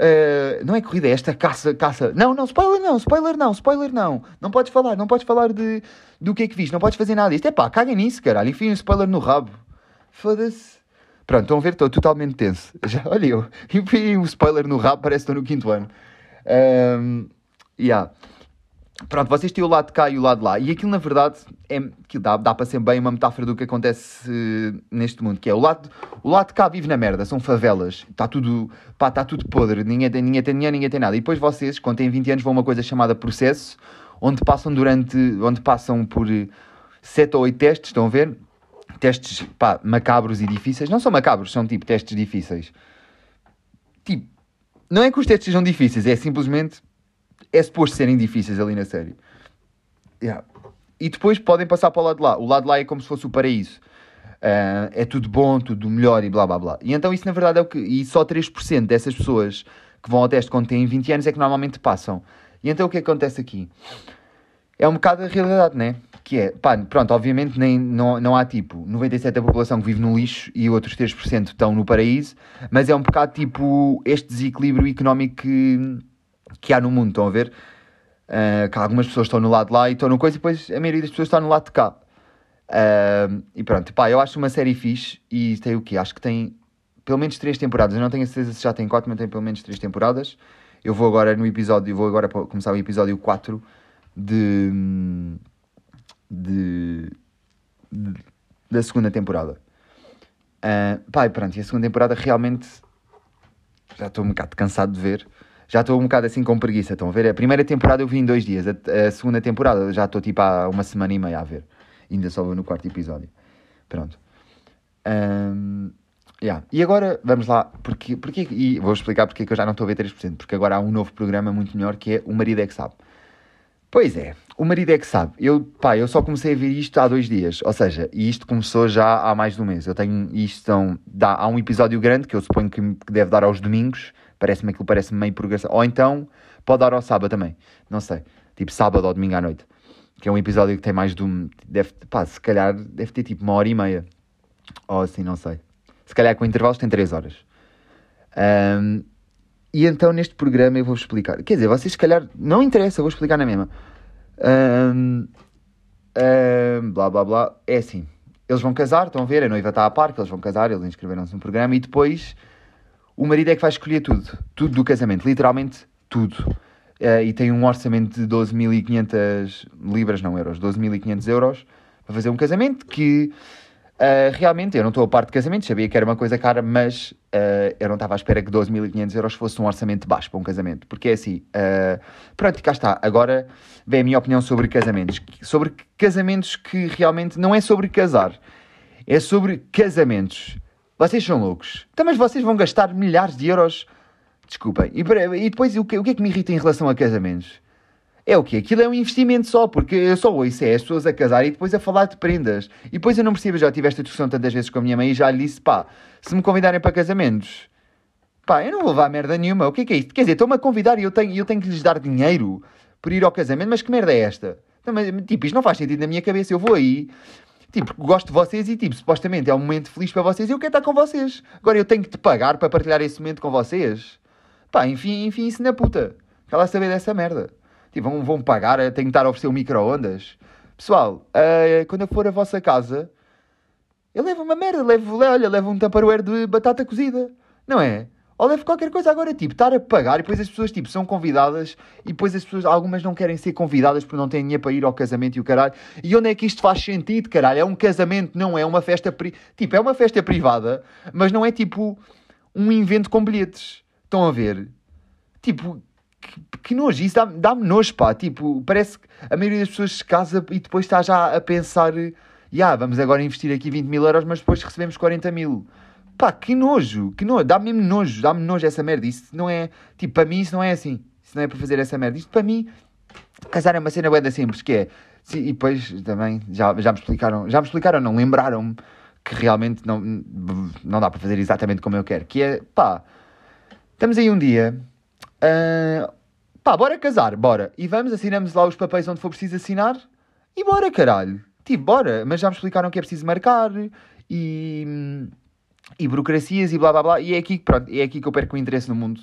Uh, não é corrida, é esta caça, caça. Não, não, spoiler não, spoiler não, spoiler não. Não podes falar, não podes falar de, do que é que viste, não podes fazer nada. Isto é pá, caga nisso, caralho. Enfim, um spoiler no rabo. Foda-se. Pronto, estão a ver, estou totalmente tenso. Já, olha eu, e o spoiler no rabo, parece que estou no quinto ano. Um, yeah. Pronto, vocês têm o lado de cá e o lado de lá. E aquilo, na verdade, é, que dá, dá para ser bem uma metáfora do que acontece uh, neste mundo. Que é, o lado, o lado de cá vive na merda, são favelas. Está tudo, pá, está tudo podre. Ninguém tem, ninguém tem dinheiro, ninguém tem nada. E depois vocês, quando têm 20 anos, vão a uma coisa chamada processo, onde passam durante, onde passam por 7 ou 8 testes, estão a ver? testes pá, macabros e difíceis. Não são macabros, são tipo testes difíceis. Tipo, não é que os testes sejam difíceis, é simplesmente. É suposto serem difíceis ali na série. Yeah. E depois podem passar para o lado de lá. O lado de lá é como se fosse o paraíso. Uh, é tudo bom, tudo melhor e blá blá blá. E então isso na verdade é o que. E só 3% dessas pessoas que vão ao teste quando têm 20 anos é que normalmente passam. E então o que acontece aqui? É um bocado a realidade, né? que é, pá, pronto, obviamente nem, não, não há tipo 97% da população que vive no lixo e outros 3% estão no paraíso, mas é um bocado tipo este desequilíbrio económico que, que há no mundo, estão a ver? Uh, que algumas pessoas estão no lado de lá e estão no coisa e depois a maioria das pessoas está no lado de cá. Uh, e pronto, pá, eu acho uma série fixe e tem o quê? Acho que tem pelo menos 3 temporadas, eu não tenho a certeza se já tem 4, mas tem pelo menos 3 temporadas. Eu vou agora no episódio, vou agora começar o episódio 4 de de, de da segunda temporada. Uh, pá, e pronto, e a segunda temporada realmente já estou um bocado cansado de ver. Já estou um bocado assim com preguiça. Estão a ver? A primeira temporada eu vi em dois dias. A, a segunda temporada já estou tipo há uma semana e meia a ver. Ainda só no quarto episódio. Pronto. Um, yeah. E agora vamos lá. Porque, porque, e vou explicar porque é que eu já não estou a ver 3%. Porque agora há um novo programa muito melhor que é O Marido é que Sabe. Pois é, o marido é que sabe. Eu, pá, eu só comecei a ver isto há dois dias. Ou seja, e isto começou já há mais de um mês. Eu tenho isto, então, dá, há um episódio grande que eu suponho que deve dar aos domingos. Parece-me aquilo, parece-me meio progressão. Ou então, pode dar ao sábado também. Não sei. Tipo sábado ou domingo à noite. Que é um episódio que tem mais de um. Deve, pá, se calhar deve ter tipo uma hora e meia. Ou assim, não sei. Se calhar com intervalos tem três horas. Um, e então neste programa eu vou-vos explicar. Quer dizer, vocês se calhar. Não interessa, eu vou explicar na mesma. Um, um, blá blá blá. É assim. Eles vão casar, estão a ver, a noiva está a par, que eles vão casar, eles inscreveram-se no programa e depois o marido é que vai escolher tudo. Tudo do casamento, literalmente tudo. Uh, e tem um orçamento de 12.500 libras, não euros, 12.500 euros para fazer um casamento que Uh, realmente, eu não estou a parte de casamento, sabia que era uma coisa cara, mas uh, eu não estava à espera que 12.500 euros fosse um orçamento baixo para um casamento. Porque é assim, pronto, cá está. Agora vem a minha opinião sobre casamentos. Sobre casamentos que realmente não é sobre casar, é sobre casamentos. Vocês são loucos. Então, mas vocês vão gastar milhares de euros. Desculpem. E, e depois, o que, o que é que me irrita em relação a casamentos? é o quê? Aquilo é um investimento só, porque eu só ouço é as pessoas a casar e depois a falar de prendas. E depois eu não percebo, já tive esta discussão tantas vezes com a minha mãe e já lhe disse, pá, se me convidarem para casamentos, pá, eu não vou levar merda nenhuma. O que é que é isto? Quer dizer, estão-me a convidar e eu tenho, eu tenho que lhes dar dinheiro por ir ao casamento, mas que merda é esta? Então, mas, tipo, isto não faz sentido na minha cabeça. Eu vou aí, tipo, gosto de vocês e, tipo, supostamente é um momento feliz para vocês e eu quero estar com vocês. Agora eu tenho que te pagar para partilhar esse momento com vocês. Pá, enfim, enfim, isso na puta. Quer lá saber dessa merda. Tipo, vão, vão pagar, tenho que estar a oferecer um micro-ondas. Pessoal, uh, quando eu for à vossa casa, eu levo uma merda, levo, olha, levo um tupperware de batata cozida. Não é? Ou levo qualquer coisa agora, tipo, estar a pagar e depois as pessoas, tipo, são convidadas e depois as pessoas, algumas não querem ser convidadas porque não têm dinheiro para ir ao casamento e o caralho. E onde é que isto faz sentido, caralho? É um casamento, não é uma festa, pri... tipo, é uma festa privada, mas não é tipo um evento com bilhetes. Estão a ver? Tipo, que, que nojo, isso dá-me dá nojo, pá. Tipo, parece que a maioria das pessoas se casa e depois está já a pensar, yeah, vamos agora investir aqui 20 mil euros, mas depois recebemos 40 mil. Pá, que nojo, que nojo, dá-me mesmo nojo, dá-me nojo essa merda. Isso não é, tipo, para mim isso não é assim. Isso não é para fazer essa merda. Isto para mim, casar é uma cena bué simples, que é, sim, e depois também, já, já me explicaram, já me explicaram, não, lembraram-me que realmente não, não dá para fazer exatamente como eu quero, que é, pá, estamos aí um dia, uh, pá, bora casar, bora, e vamos, assinamos lá os papéis onde for preciso assinar, e bora, caralho, tipo, bora, mas já me explicaram que é preciso marcar, e e burocracias e blá blá blá, e é aqui, pronto, é aqui que eu perco o interesse no mundo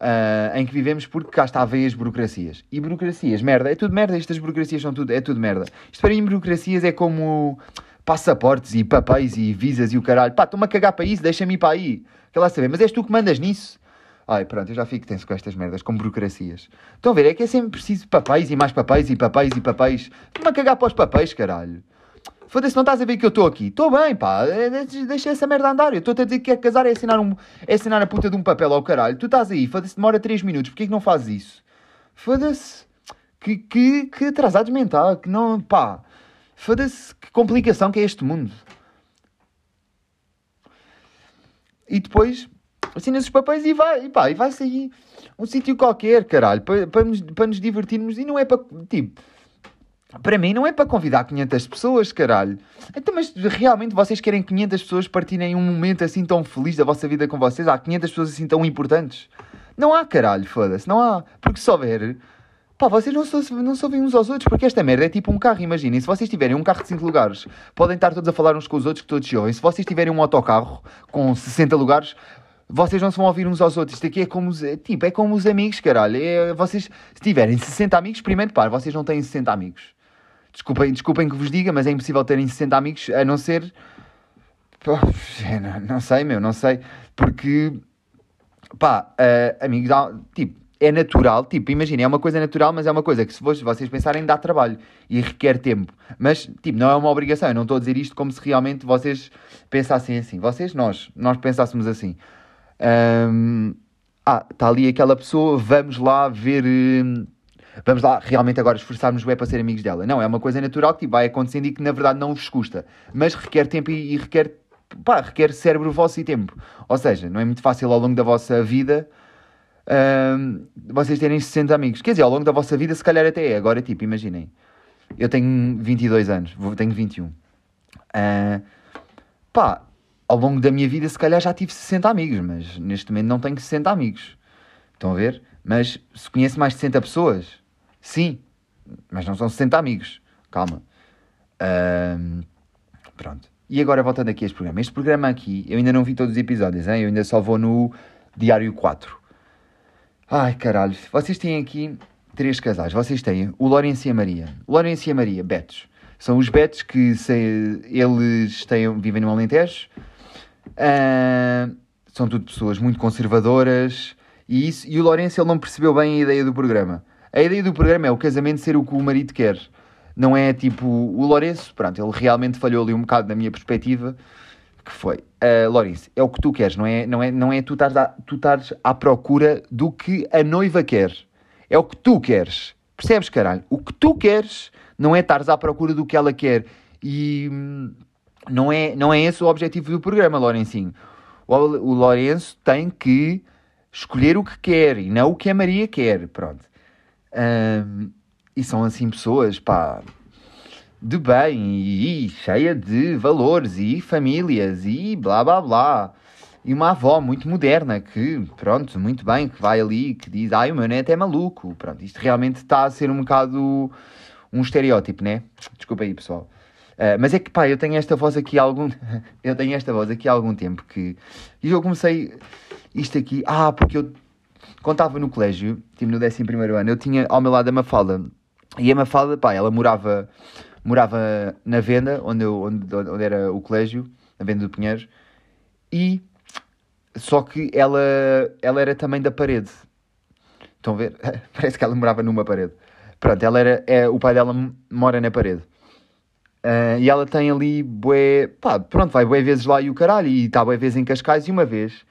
uh, em que vivemos, porque cá está a ver as burocracias. E burocracias, merda, é tudo merda, estas burocracias são tudo, é tudo merda. Isto para mim, burocracias é como passaportes e papéis e visas e o caralho. Pá, estou-me a cagar para isso, deixa-me ir para aí. Quer lá saber, mas és tu que mandas nisso? Ai, pronto, eu já fico tenso com estas merdas, com burocracias. Estão a ver, é que é sempre preciso papéis e mais papéis e papéis e papéis. Estou-me a cagar para os papéis, caralho. Foda-se, não estás a ver que eu estou aqui? Estou bem, pá. É, deixa essa merda andar. Eu estou a dizer que é casar é assinar, um, é assinar a puta de um papel ao caralho. Tu estás aí, foda-se, demora 3 minutos. Porquê que não fazes isso? Foda-se. Que, que, que atrasados mental. Que não, pá. Foda-se, que complicação que é este mundo. E depois assinas os papéis e vai, e pá, e vai sair um sítio qualquer, caralho, para, para, nos, para nos divertirmos. E não é para, tipo para mim não é para convidar 500 pessoas, caralho. Então, mas realmente vocês querem 500 pessoas partirem um momento assim tão feliz da vossa vida com vocês? Há 500 pessoas assim tão importantes? Não há, caralho, foda-se, não há. Porque se houver, pá, vocês não se, não se ouvem uns aos outros, porque esta merda é tipo um carro, imaginem. Se vocês tiverem um carro de 5 lugares, podem estar todos a falar uns com os outros que todos se ouvem. Se vocês tiverem um autocarro com 60 lugares, vocês não se vão ouvir uns aos outros. Isto aqui é como, tipo, é como os amigos, caralho. É, vocês, se tiverem 60 amigos, primeiro, pá, vocês não têm 60 amigos. Desculpem, desculpem que vos diga, mas é impossível terem 60 amigos a não ser. Não, sei, meu, não sei. Porque, pá, uh, amigos, tipo, é natural, tipo, imaginem, é uma coisa natural, mas é uma coisa que se vocês pensarem dá trabalho e requer tempo. Mas, tipo, não é uma obrigação. Eu não estou a dizer isto como se realmente vocês pensassem assim. Vocês, nós, nós pensássemos assim. Um, ah, está ali aquela pessoa, vamos lá ver. Um, vamos lá realmente agora esforçarmos bem para ser amigos dela. Não, é uma coisa natural que vai acontecendo e que na verdade não vos custa. Mas requer tempo e, e requer, pá, requer cérebro vosso e tempo. Ou seja, não é muito fácil ao longo da vossa vida hum, vocês terem 60 amigos. Quer dizer, ao longo da vossa vida se calhar até é. Agora, tipo, imaginem. Eu tenho 22 anos, tenho 21. Uh, pá, ao longo da minha vida se calhar já tive 60 amigos, mas neste momento não tenho 60 amigos. Estão a ver? Mas se conheço mais de 60 pessoas, Sim, mas não são 60 amigos. Calma. Um, pronto. E agora voltando aqui a este programa. Este programa aqui, eu ainda não vi todos os episódios, hein? eu ainda só vou no Diário 4. Ai caralho, vocês têm aqui três casais. Vocês têm o Lourenço e a Maria. O Lourenço e a Maria, Betos. São os Betos que se, eles têm, vivem no Alentejo. Uh, são tudo pessoas muito conservadoras. E, isso, e o Lourenço ele não percebeu bem a ideia do programa. A ideia do programa é o casamento ser o que o marido quer. Não é tipo o Lourenço, pronto, ele realmente falhou ali um bocado na minha perspectiva, que foi, uh, Lourenço, é o que tu queres, não é, não é, não é tu estares à, procura do que a noiva quer. É o que tu queres. Percebes, caralho? O que tu queres não é estares à procura do que ela quer. E hum, não é, não é esse o objetivo do programa, Lourencinho. O, o Lourenço tem que escolher o que quer e não o que a Maria quer. Pronto. Um, e são assim pessoas, pá, de bem e, e cheia de valores e famílias e blá blá blá. E uma avó muito moderna que, pronto, muito bem, que vai ali, que diz, ai, o meu neto é maluco. Pronto, isto realmente está a ser um bocado um estereótipo, né? Desculpa aí, pessoal. Uh, mas é que, pá, eu tenho esta voz aqui há algum... eu tenho esta voz aqui há algum tempo que... E eu comecei isto aqui... Ah, porque eu... Quando estava no colégio, tipo no 11 ano, eu tinha ao meu lado a Mafalda. E a Mafalda, pá, ela morava... Morava na venda, onde, eu, onde, onde era o colégio, na venda do Pinheiros. E só que ela, ela era também da parede. Estão a ver? Parece que ela morava numa parede. Pronto, ela era, é, o pai dela mora na parede. Uh, e ela tem ali bué, pá, pronto, vai bué vezes lá e o caralho, e está bué vezes em Cascais, e uma vez,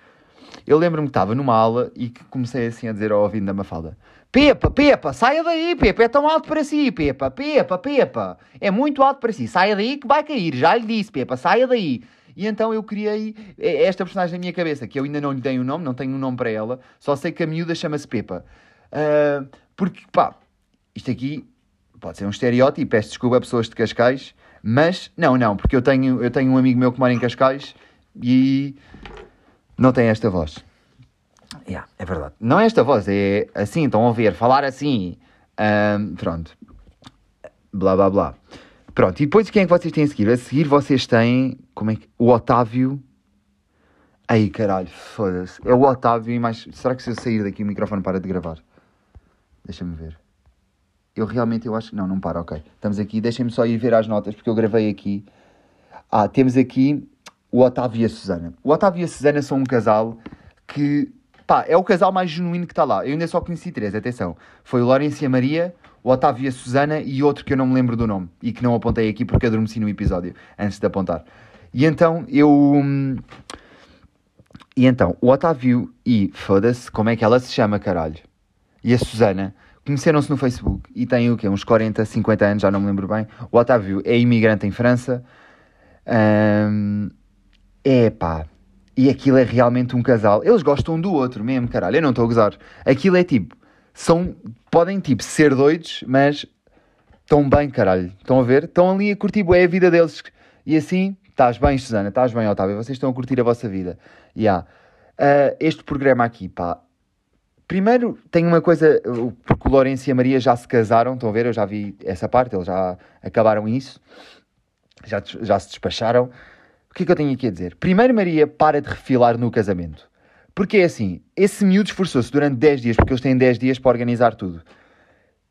eu lembro-me que estava numa aula e que comecei assim a dizer ao ouvido da Mafalda, Pepa, Pepa, saia daí, Pepa, é tão alto para si, Pepa, Pepa, Pepa, é muito alto para si, saia daí que vai cair, já lhe disse, Pepa, saia daí. E então eu criei esta personagem na minha cabeça, que eu ainda não lhe dei um nome, não tenho um nome para ela, só sei que a miúda chama-se Pepa. Uh, porque, pá, isto aqui pode ser um estereótipo, peço desculpa a pessoas de Cascais, mas não, não, porque eu tenho, eu tenho um amigo meu que mora em Cascais e não tem esta voz. Yeah, é verdade. Não é esta voz, é assim, estão a ver, falar assim. Um, pronto. Blá blá blá. Pronto, e depois quem é que vocês têm a seguir? A seguir vocês têm. Como é que. O Otávio. Aí caralho, foda-se. É o Otávio e mais. Será que se eu sair daqui o microfone para de gravar? Deixa-me ver. Eu realmente eu acho. Não, não para, ok. Estamos aqui, deixem-me só ir ver as notas porque eu gravei aqui. Ah, temos aqui o Otávio e a Susana. O Otávio e a Susana são um casal que. Pá, é o casal mais genuíno que está lá. Eu ainda só conheci três, atenção. Foi o Lourenço e a Maria, o Otávio e a Susana e outro que eu não me lembro do nome e que não apontei aqui porque adormeci no episódio antes de apontar. E então eu. Hum, e então, o Otávio e. Foda-se, como é que ela se chama, caralho? E a Susana conheceram-se no Facebook e têm o quê? Uns 40, 50 anos, já não me lembro bem. O Otávio é imigrante em França. Um, é pá. E aquilo é realmente um casal. Eles gostam do outro mesmo, caralho. Eu não estou a gozar. Aquilo é tipo. São. Podem tipo ser doidos, mas. Estão bem, caralho. Estão a ver? Estão ali a curtir é a vida deles. E assim, estás bem, Susana, estás bem, Otávio. Vocês estão a curtir a vossa vida. Yeah. Uh, este programa aqui, pá, Primeiro, tem uma coisa, porque o Lourenço e a Maria já se casaram, estão a ver? Eu já vi essa parte, eles já acabaram isso, já, já se despacharam. O que é que eu tenho aqui a dizer? Primeiro, Maria para de refilar no casamento. Porque é assim, esse miúdo esforçou-se durante 10 dias, porque eles têm 10 dias para organizar tudo.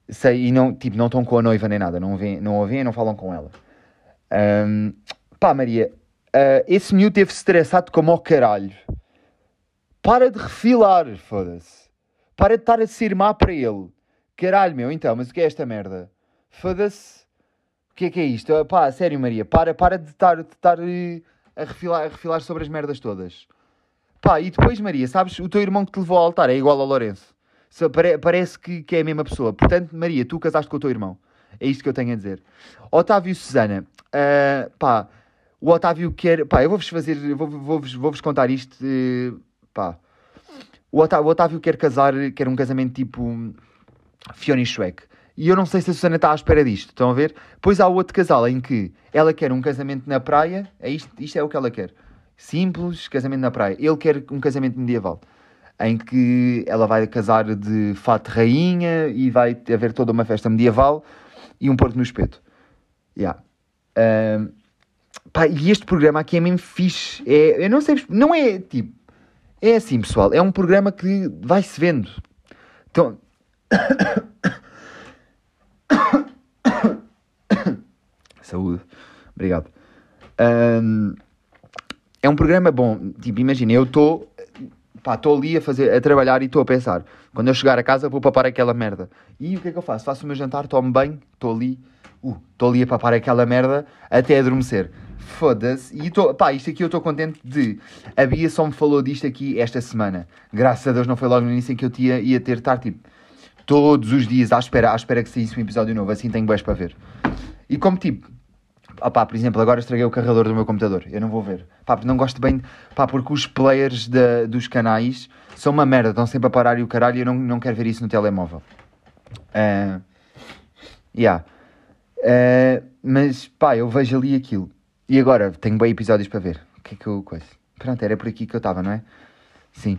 Sei, e não, tipo, não estão com a noiva nem nada, não, vêem, não a não falam com ela. Um, pá, Maria, uh, esse miúdo teve-se estressado como ao caralho. Para de refilar, foda-se. Para de estar a ser má para ele. Caralho, meu, então, mas o que é esta merda? Foda-se. O que é que é isto? Pá, sério, Maria, para, para de estar, de estar eh, a, refilar, a refilar sobre as merdas todas. Pá, e depois, Maria, sabes, o teu irmão que te levou ao altar é igual ao Lourenço. Pare, parece que, que é a mesma pessoa. Portanto, Maria, tu casaste com o teu irmão. É isto que eu tenho a dizer. Otávio e Susana, uh, pá, o Otávio quer. Pá, eu vou-vos fazer. Vou-vos vou vou contar isto. Uh, pá, o Otávio, o Otávio quer casar, quer um casamento tipo Fiona e Shrek. E eu não sei se a Susana está à espera disto, estão a ver? Pois há outro casal em que ela quer um casamento na praia, é isto, isto é o que ela quer. Simples, casamento na praia. Ele quer um casamento medieval, em que ela vai casar de fato rainha e vai haver toda uma festa medieval e um porco no espeto. Yeah. Um, pá, e este programa aqui é mesmo fixe. É, eu não sei, não é tipo é assim, pessoal, é um programa que vai-se vendo. Então. Saúde. Obrigado. Um, é um programa bom. Tipo, imagina, eu estou. estou ali a, fazer, a trabalhar e estou a pensar. Quando eu chegar a casa, vou papar aquela merda. E o que é que eu faço? Faço o meu jantar, tomo bem, estou ali. Estou uh, ali a papar aquela merda até adormecer. Foda-se. E tô, pá, isto aqui eu estou contente de. A Bia só me falou disto aqui esta semana. Graças a Deus não foi logo no início em que eu tinha, ia ter estar tipo todos os dias à espera, à espera que saísse um episódio novo. Assim tenho bens para ver. E como tipo. Opá, por exemplo, agora estraguei o carregador do meu computador. Eu não vou ver. Pá, não gosto bem. Pá, porque os players da, dos canais são uma merda. Estão sempre a parar e o caralho. Eu não, não quero ver isso no telemóvel. Uh, Yeah. Uh, mas pá, eu vejo ali aquilo. E agora tenho bem episódios para ver. O que é que eu coisa? Pronto, era por aqui que eu estava, não é? Sim.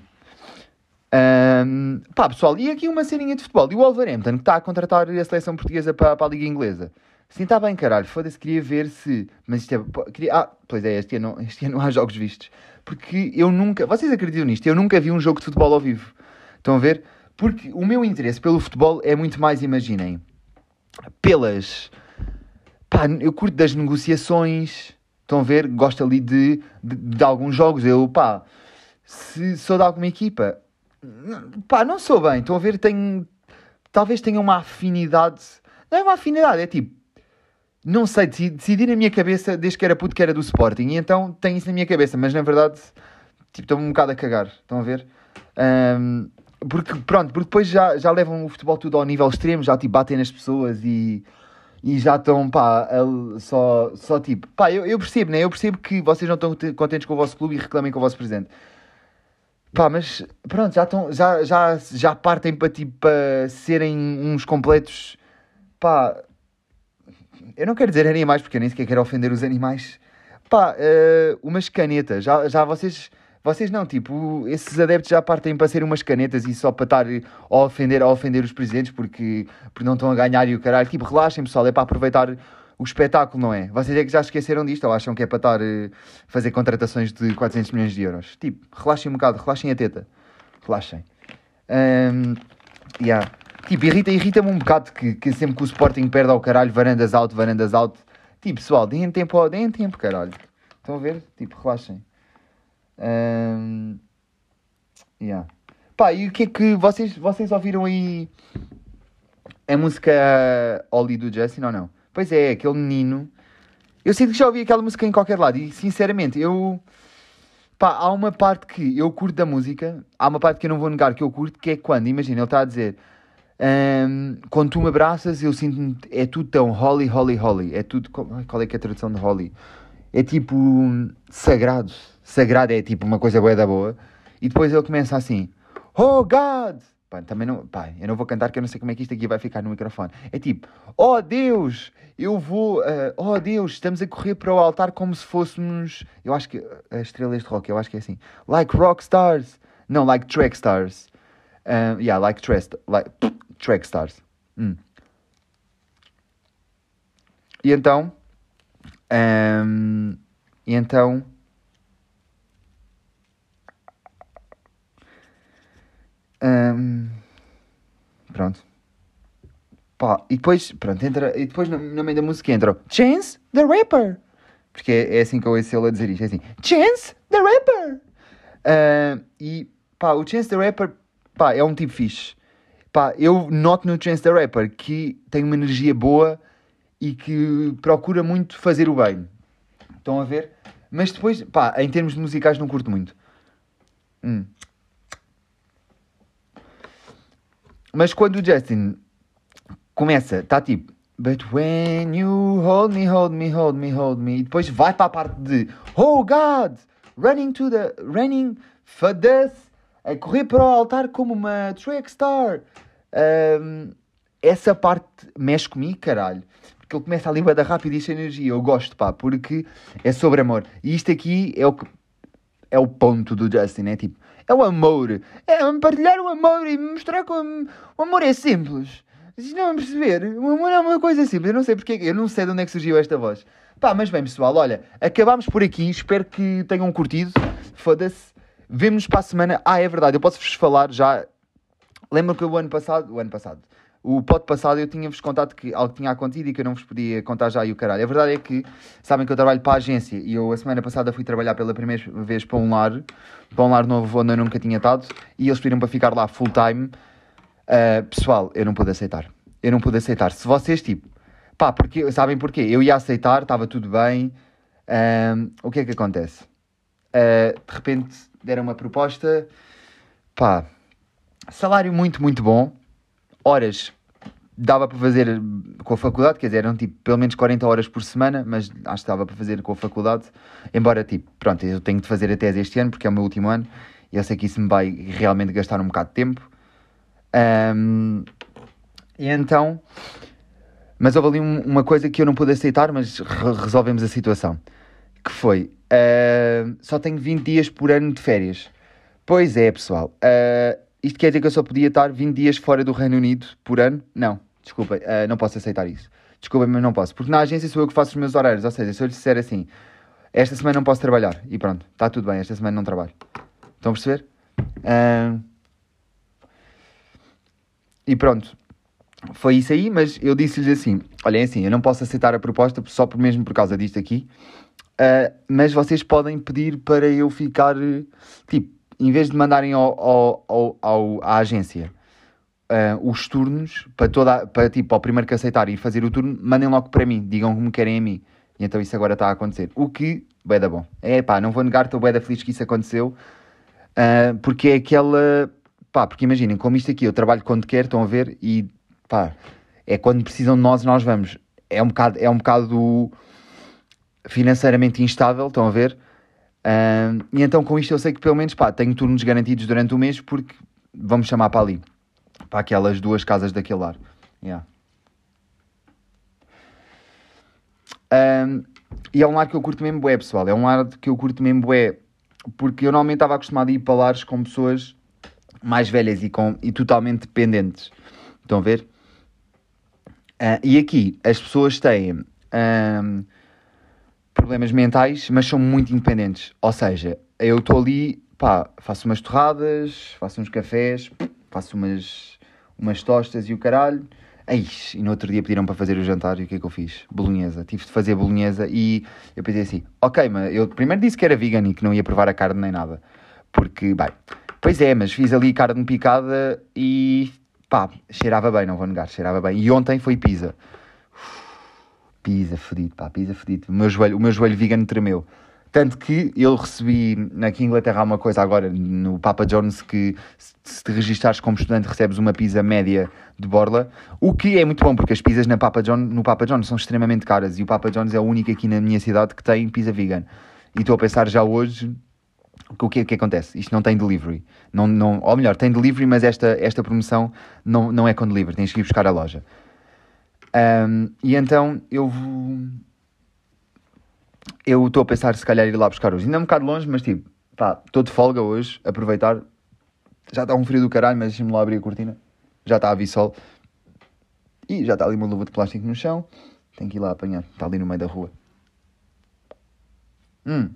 Um, pá, pessoal, e aqui uma ceninha de futebol. E o Wolverhampton que está a contratar a seleção portuguesa para, para a Liga Inglesa. Sim, está bem, caralho. Foda-se, queria ver se. Mas isto é. Queria... Ah, pois é, este ano, este ano há jogos vistos. Porque eu nunca. Vocês acreditam nisto? Eu nunca vi um jogo de futebol ao vivo. Estão a ver? Porque o meu interesse pelo futebol é muito mais, imaginem, pelas. Pá, eu curto das negociações. Estão a ver? Gosto ali de, de, de alguns jogos. Eu, pá, se sou de alguma equipa, pá, não sou bem. Estão a ver? Tenho. Talvez tenha uma afinidade. Não é uma afinidade, é tipo. Não sei, decidi na minha cabeça desde que era puto que era do Sporting. E então tenho isso na minha cabeça, mas na verdade, tipo, estou-me um bocado a cagar. Estão a ver? Um, porque, pronto, porque depois já, já levam o futebol tudo ao nível extremo, já tipo batem nas pessoas e, e já estão, pá, só, só tipo, pá, eu, eu percebo, né? Eu percebo que vocês não estão contentes com o vosso clube e reclamem com o vosso presidente. Pá, mas pronto, já, estão, já, já, já partem para tipo, para serem uns completos, pá, eu não quero dizer animais porque eu nem sequer quero ofender os animais. Pá, uh, umas canetas, já, já vocês vocês não, tipo, esses adeptos já partem para ser umas canetas e só para estar a ofender, a ofender os presidentes porque, porque não estão a ganhar e o caralho. Tipo, relaxem, pessoal, é para aproveitar o espetáculo, não é? Vocês é que já esqueceram disto ou acham que é para estar a eh, fazer contratações de 400 milhões de euros? Tipo, relaxem um bocado, relaxem a teta. Relaxem. Um, yeah. Tipo, irrita, irrita-me um bocado que, que sempre que o Sporting perde ao caralho, varandas alto, varandas alto. Tipo, pessoal, deem tempo, deem tempo, caralho. Estão a ver? Tipo, relaxem. Um, yeah. Pá, e o que é que vocês, vocês ouviram aí a música Ollie do Justin ou não? Pois é, aquele menino. Eu sinto que já ouvi aquela música em qualquer lado e sinceramente eu. Pá, há uma parte que eu curto da música, há uma parte que eu não vou negar que eu curto, que é quando, imagina, ele está a dizer. Um, quando tu me abraças, eu sinto é tudo tão holly, holly, holly. É tudo. Qual é que é a tradução de holly? É tipo sagrado sagrado é tipo uma coisa boa da boa. E depois ele começa assim: Oh God! Pá, também não, pá, eu não vou cantar que eu não sei como é que isto aqui vai ficar no microfone. É tipo: Oh Deus, eu vou. Uh, oh Deus, estamos a correr para o altar como se fôssemos. Eu acho que. As estrelas de rock, eu acho que é assim. Like rock stars. Não, like track stars. Um, yeah, like, trest, like track stars. Hum. E então. Um, e então Um, pronto. Pá, e depois, pronto, entra, e depois no meio da música entra Chance the Rapper. Porque é, é assim que eu ouço ele a dizer isto, é assim, Chance the Rapper. Uh, e pá, o Chance the Rapper, pá, é um tipo fixe. Pá, eu noto no Chance the Rapper que tem uma energia boa e que procura muito fazer o bem. Estão a ver? Mas depois, pá, em termos musicais não curto muito. Hum. Mas quando o Justin começa, está tipo But when you hold me, hold me, hold me, hold me, e depois vai para a parte de Oh God, running to the, running for death, a correr para o altar como uma track star. Essa parte mexe comigo, caralho. Porque ele começa a língua da rápida e cheia energia. Eu gosto, pá, porque é sobre amor. E isto aqui é o que é o ponto do Justin, é tipo, é o amor. É partilhar o amor e mostrar que o amor é simples. Vocês não vão perceber. O amor é uma coisa simples. Eu não sei porque. Eu não sei de onde é que surgiu esta voz. Pá, mas bem, pessoal, olha, acabámos por aqui. Espero que tenham curtido. Foda-se. Vemo-nos para a semana. Ah, é verdade, eu posso-vos falar já. Lembram que o ano passado. O ano passado. O pod passado eu tinha-vos contado que algo tinha acontecido e que eu não vos podia contar já e o caralho. A verdade é que sabem que eu trabalho para a agência e eu a semana passada fui trabalhar pela primeira vez para um lar, para um lar novo onde eu nunca tinha estado e eles pediram para ficar lá full time. Uh, pessoal, eu não pude aceitar. Eu não pude aceitar. Se vocês, tipo, pá, porque, sabem porquê? Eu ia aceitar, estava tudo bem. Uh, o que é que acontece? Uh, de repente deram uma proposta, pá, salário muito, muito bom horas dava para fazer com a faculdade, quer dizer, eram tipo pelo menos 40 horas por semana, mas acho que dava para fazer com a faculdade. Embora, tipo, pronto, eu tenho de fazer a tese este ano porque é o meu último ano e eu sei que isso me vai realmente gastar um bocado de tempo. Um, e então, Mas houve ali um- uma coisa que eu não pude aceitar, mas re- resolvemos a situação. Que foi, ah, só tenho 20 dias por ano de férias. Pois é, pessoal. ah, isto quer dizer que eu só podia estar 20 dias fora do Reino Unido por ano? Não, desculpa, ah, não posso aceitar isso. Desculpa, mas não posso. Porque na agência sou eu que faço os meus horários. Ou seja, se eu lhe disser assim, esta semana não posso trabalhar. E pronto, está tudo bem, esta semana não trabalho. Estão a perceber? Ah, e pronto, foi isso aí, mas eu disse-lhes assim: olhem, assim, eu não posso aceitar a proposta só por mesmo por causa disto aqui, ah, mas vocês podem pedir para eu ficar, tipo, em vez de mandarem ao, ao, ao, ao- à agência ah, os turnos, para, toda, para tipo, ao primeiro que aceitar e fazer o turno, mandem logo para mim, digam como querem a mim. E então isso agora está a acontecer. O que, da bom. É pá, não vou negar, estou da feliz que isso aconteceu, ah, porque é aquela. Pá, porque imaginem, como isto aqui, eu trabalho quando quero, estão a ver, e pá, é quando precisam de nós, nós vamos. É um bocado, é um bocado financeiramente instável, estão a ver? Ah, e então com isto eu sei que pelo menos, pá, tenho turnos garantidos durante o mês, porque vamos chamar para ali, para aquelas duas casas daquele lar. Yeah. Ah, e é um lar que eu curto mesmo bué, pessoal. É um lar que eu curto mesmo bué, porque eu normalmente estava acostumado a ir para lares com pessoas mais velhas e, com, e totalmente dependentes. Estão a ver? Ah, e aqui as pessoas têm ahm, problemas mentais, mas são muito independentes. Ou seja, eu estou ali, pá, faço umas torradas, faço uns cafés, faço umas, umas tostas e o caralho. Ai, e no outro dia pediram para fazer o jantar e o que é que eu fiz? Bolonhesa. Tive de fazer bolonhesa e eu pensei assim, ok, mas eu primeiro disse que era vegan e que não ia provar a carne nem nada. Porque, bem, pois é, mas fiz ali carne picada e pá, cheirava bem, não vou negar, cheirava bem. E ontem foi pizza. Pizza fedido, pá, pizza fedido. O meu joelho, o meu joelho vegan tremeu. Tanto que eu recebi aqui em Inglaterra há uma coisa agora no Papa John's que se te registares como estudante recebes uma pizza média de borla, o que é muito bom porque as pizzas na Papa John, no Papa John's são extremamente caras e o Papa John's é o único aqui na minha cidade que tem pizza vegan. E estou a pensar já hoje o que é que acontece? Isto não tem delivery. Não, não, ou melhor, tem delivery, mas esta, esta promoção não, não é com delivery, tens que ir buscar a loja. Ahm, e então eu vou. Eu estou a pensar se calhar ir lá buscar hoje. Ainda é um bocado longe, mas tipo, pá, estou de folga hoje, aproveitar. Já está um frio do caralho, mas deixa-me lá abrir a cortina. Já está a vir sol. E já está ali uma luva de plástico no chão. Tenho que ir lá apanhar. Está ali no meio da rua. Hum.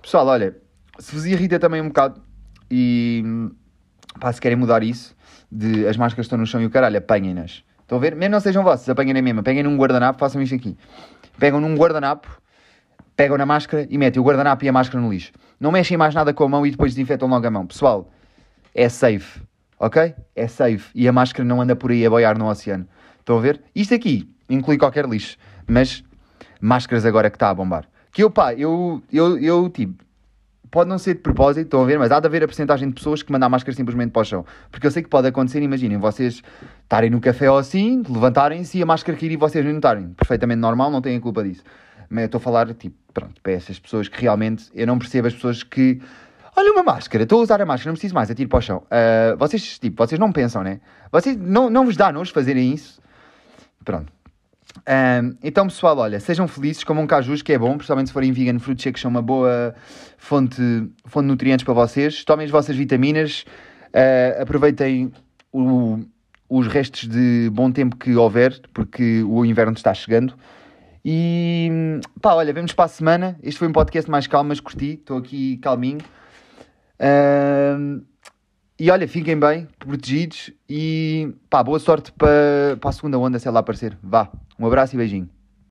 Pessoal, olha, se vos irrita também um bocado e pá, se querem mudar isso, de as máscaras estão no chão e o caralho, apanhem-nas. Estão a ver? Mesmo não sejam vossos, apanhem na mesma. Peguem num guardanapo, façam isto aqui. Pegam num guardanapo, pegam na máscara e metem o guardanapo e a máscara no lixo. Não mexem mais nada com a mão e depois desinfetam logo a mão. Pessoal, é safe, ok? É safe. E a máscara não anda por aí a boiar no oceano. Estão a ver? Isto aqui inclui qualquer lixo, mas máscaras agora que está a bombar. Que eu, pá, eu, eu, eu, tipo, pode não ser de propósito, estão a ver, mas há de haver a porcentagem de pessoas que mandam a máscara simplesmente para o chão. Porque eu sei que pode acontecer, imaginem, vocês estarem no café ou assim, levantarem-se e a máscara cair e vocês não notarem. Perfeitamente normal, não têm culpa disso. Mas eu estou a falar, tipo, pronto, para essas pessoas que realmente, eu não percebo as pessoas que, olha uma máscara, estou a usar a máscara, não preciso mais, atiro para o chão. Ah, vocês, tipo, vocês não pensam, né? Vocês, não, não vos dá nojo fazerem isso? Pronto. Ahm, então, pessoal, olha, sejam felizes, comam cajus, que é bom, principalmente se forem vegan, frutos secos são uma boa fonte, fonte de nutrientes para vocês. Tomem as vossas vitaminas, ah, aproveitem o- os restos de bom tempo que houver, porque o inverno está chegando. E pá, olha, vemos para a semana. Este foi um podcast mais calmo, mas curti, estou aqui calminho. Ahm, e olha, fiquem bem, protegidos e pá, boa sorte para, para a segunda onda, se ela aparecer. Vá, um abraço e beijinho.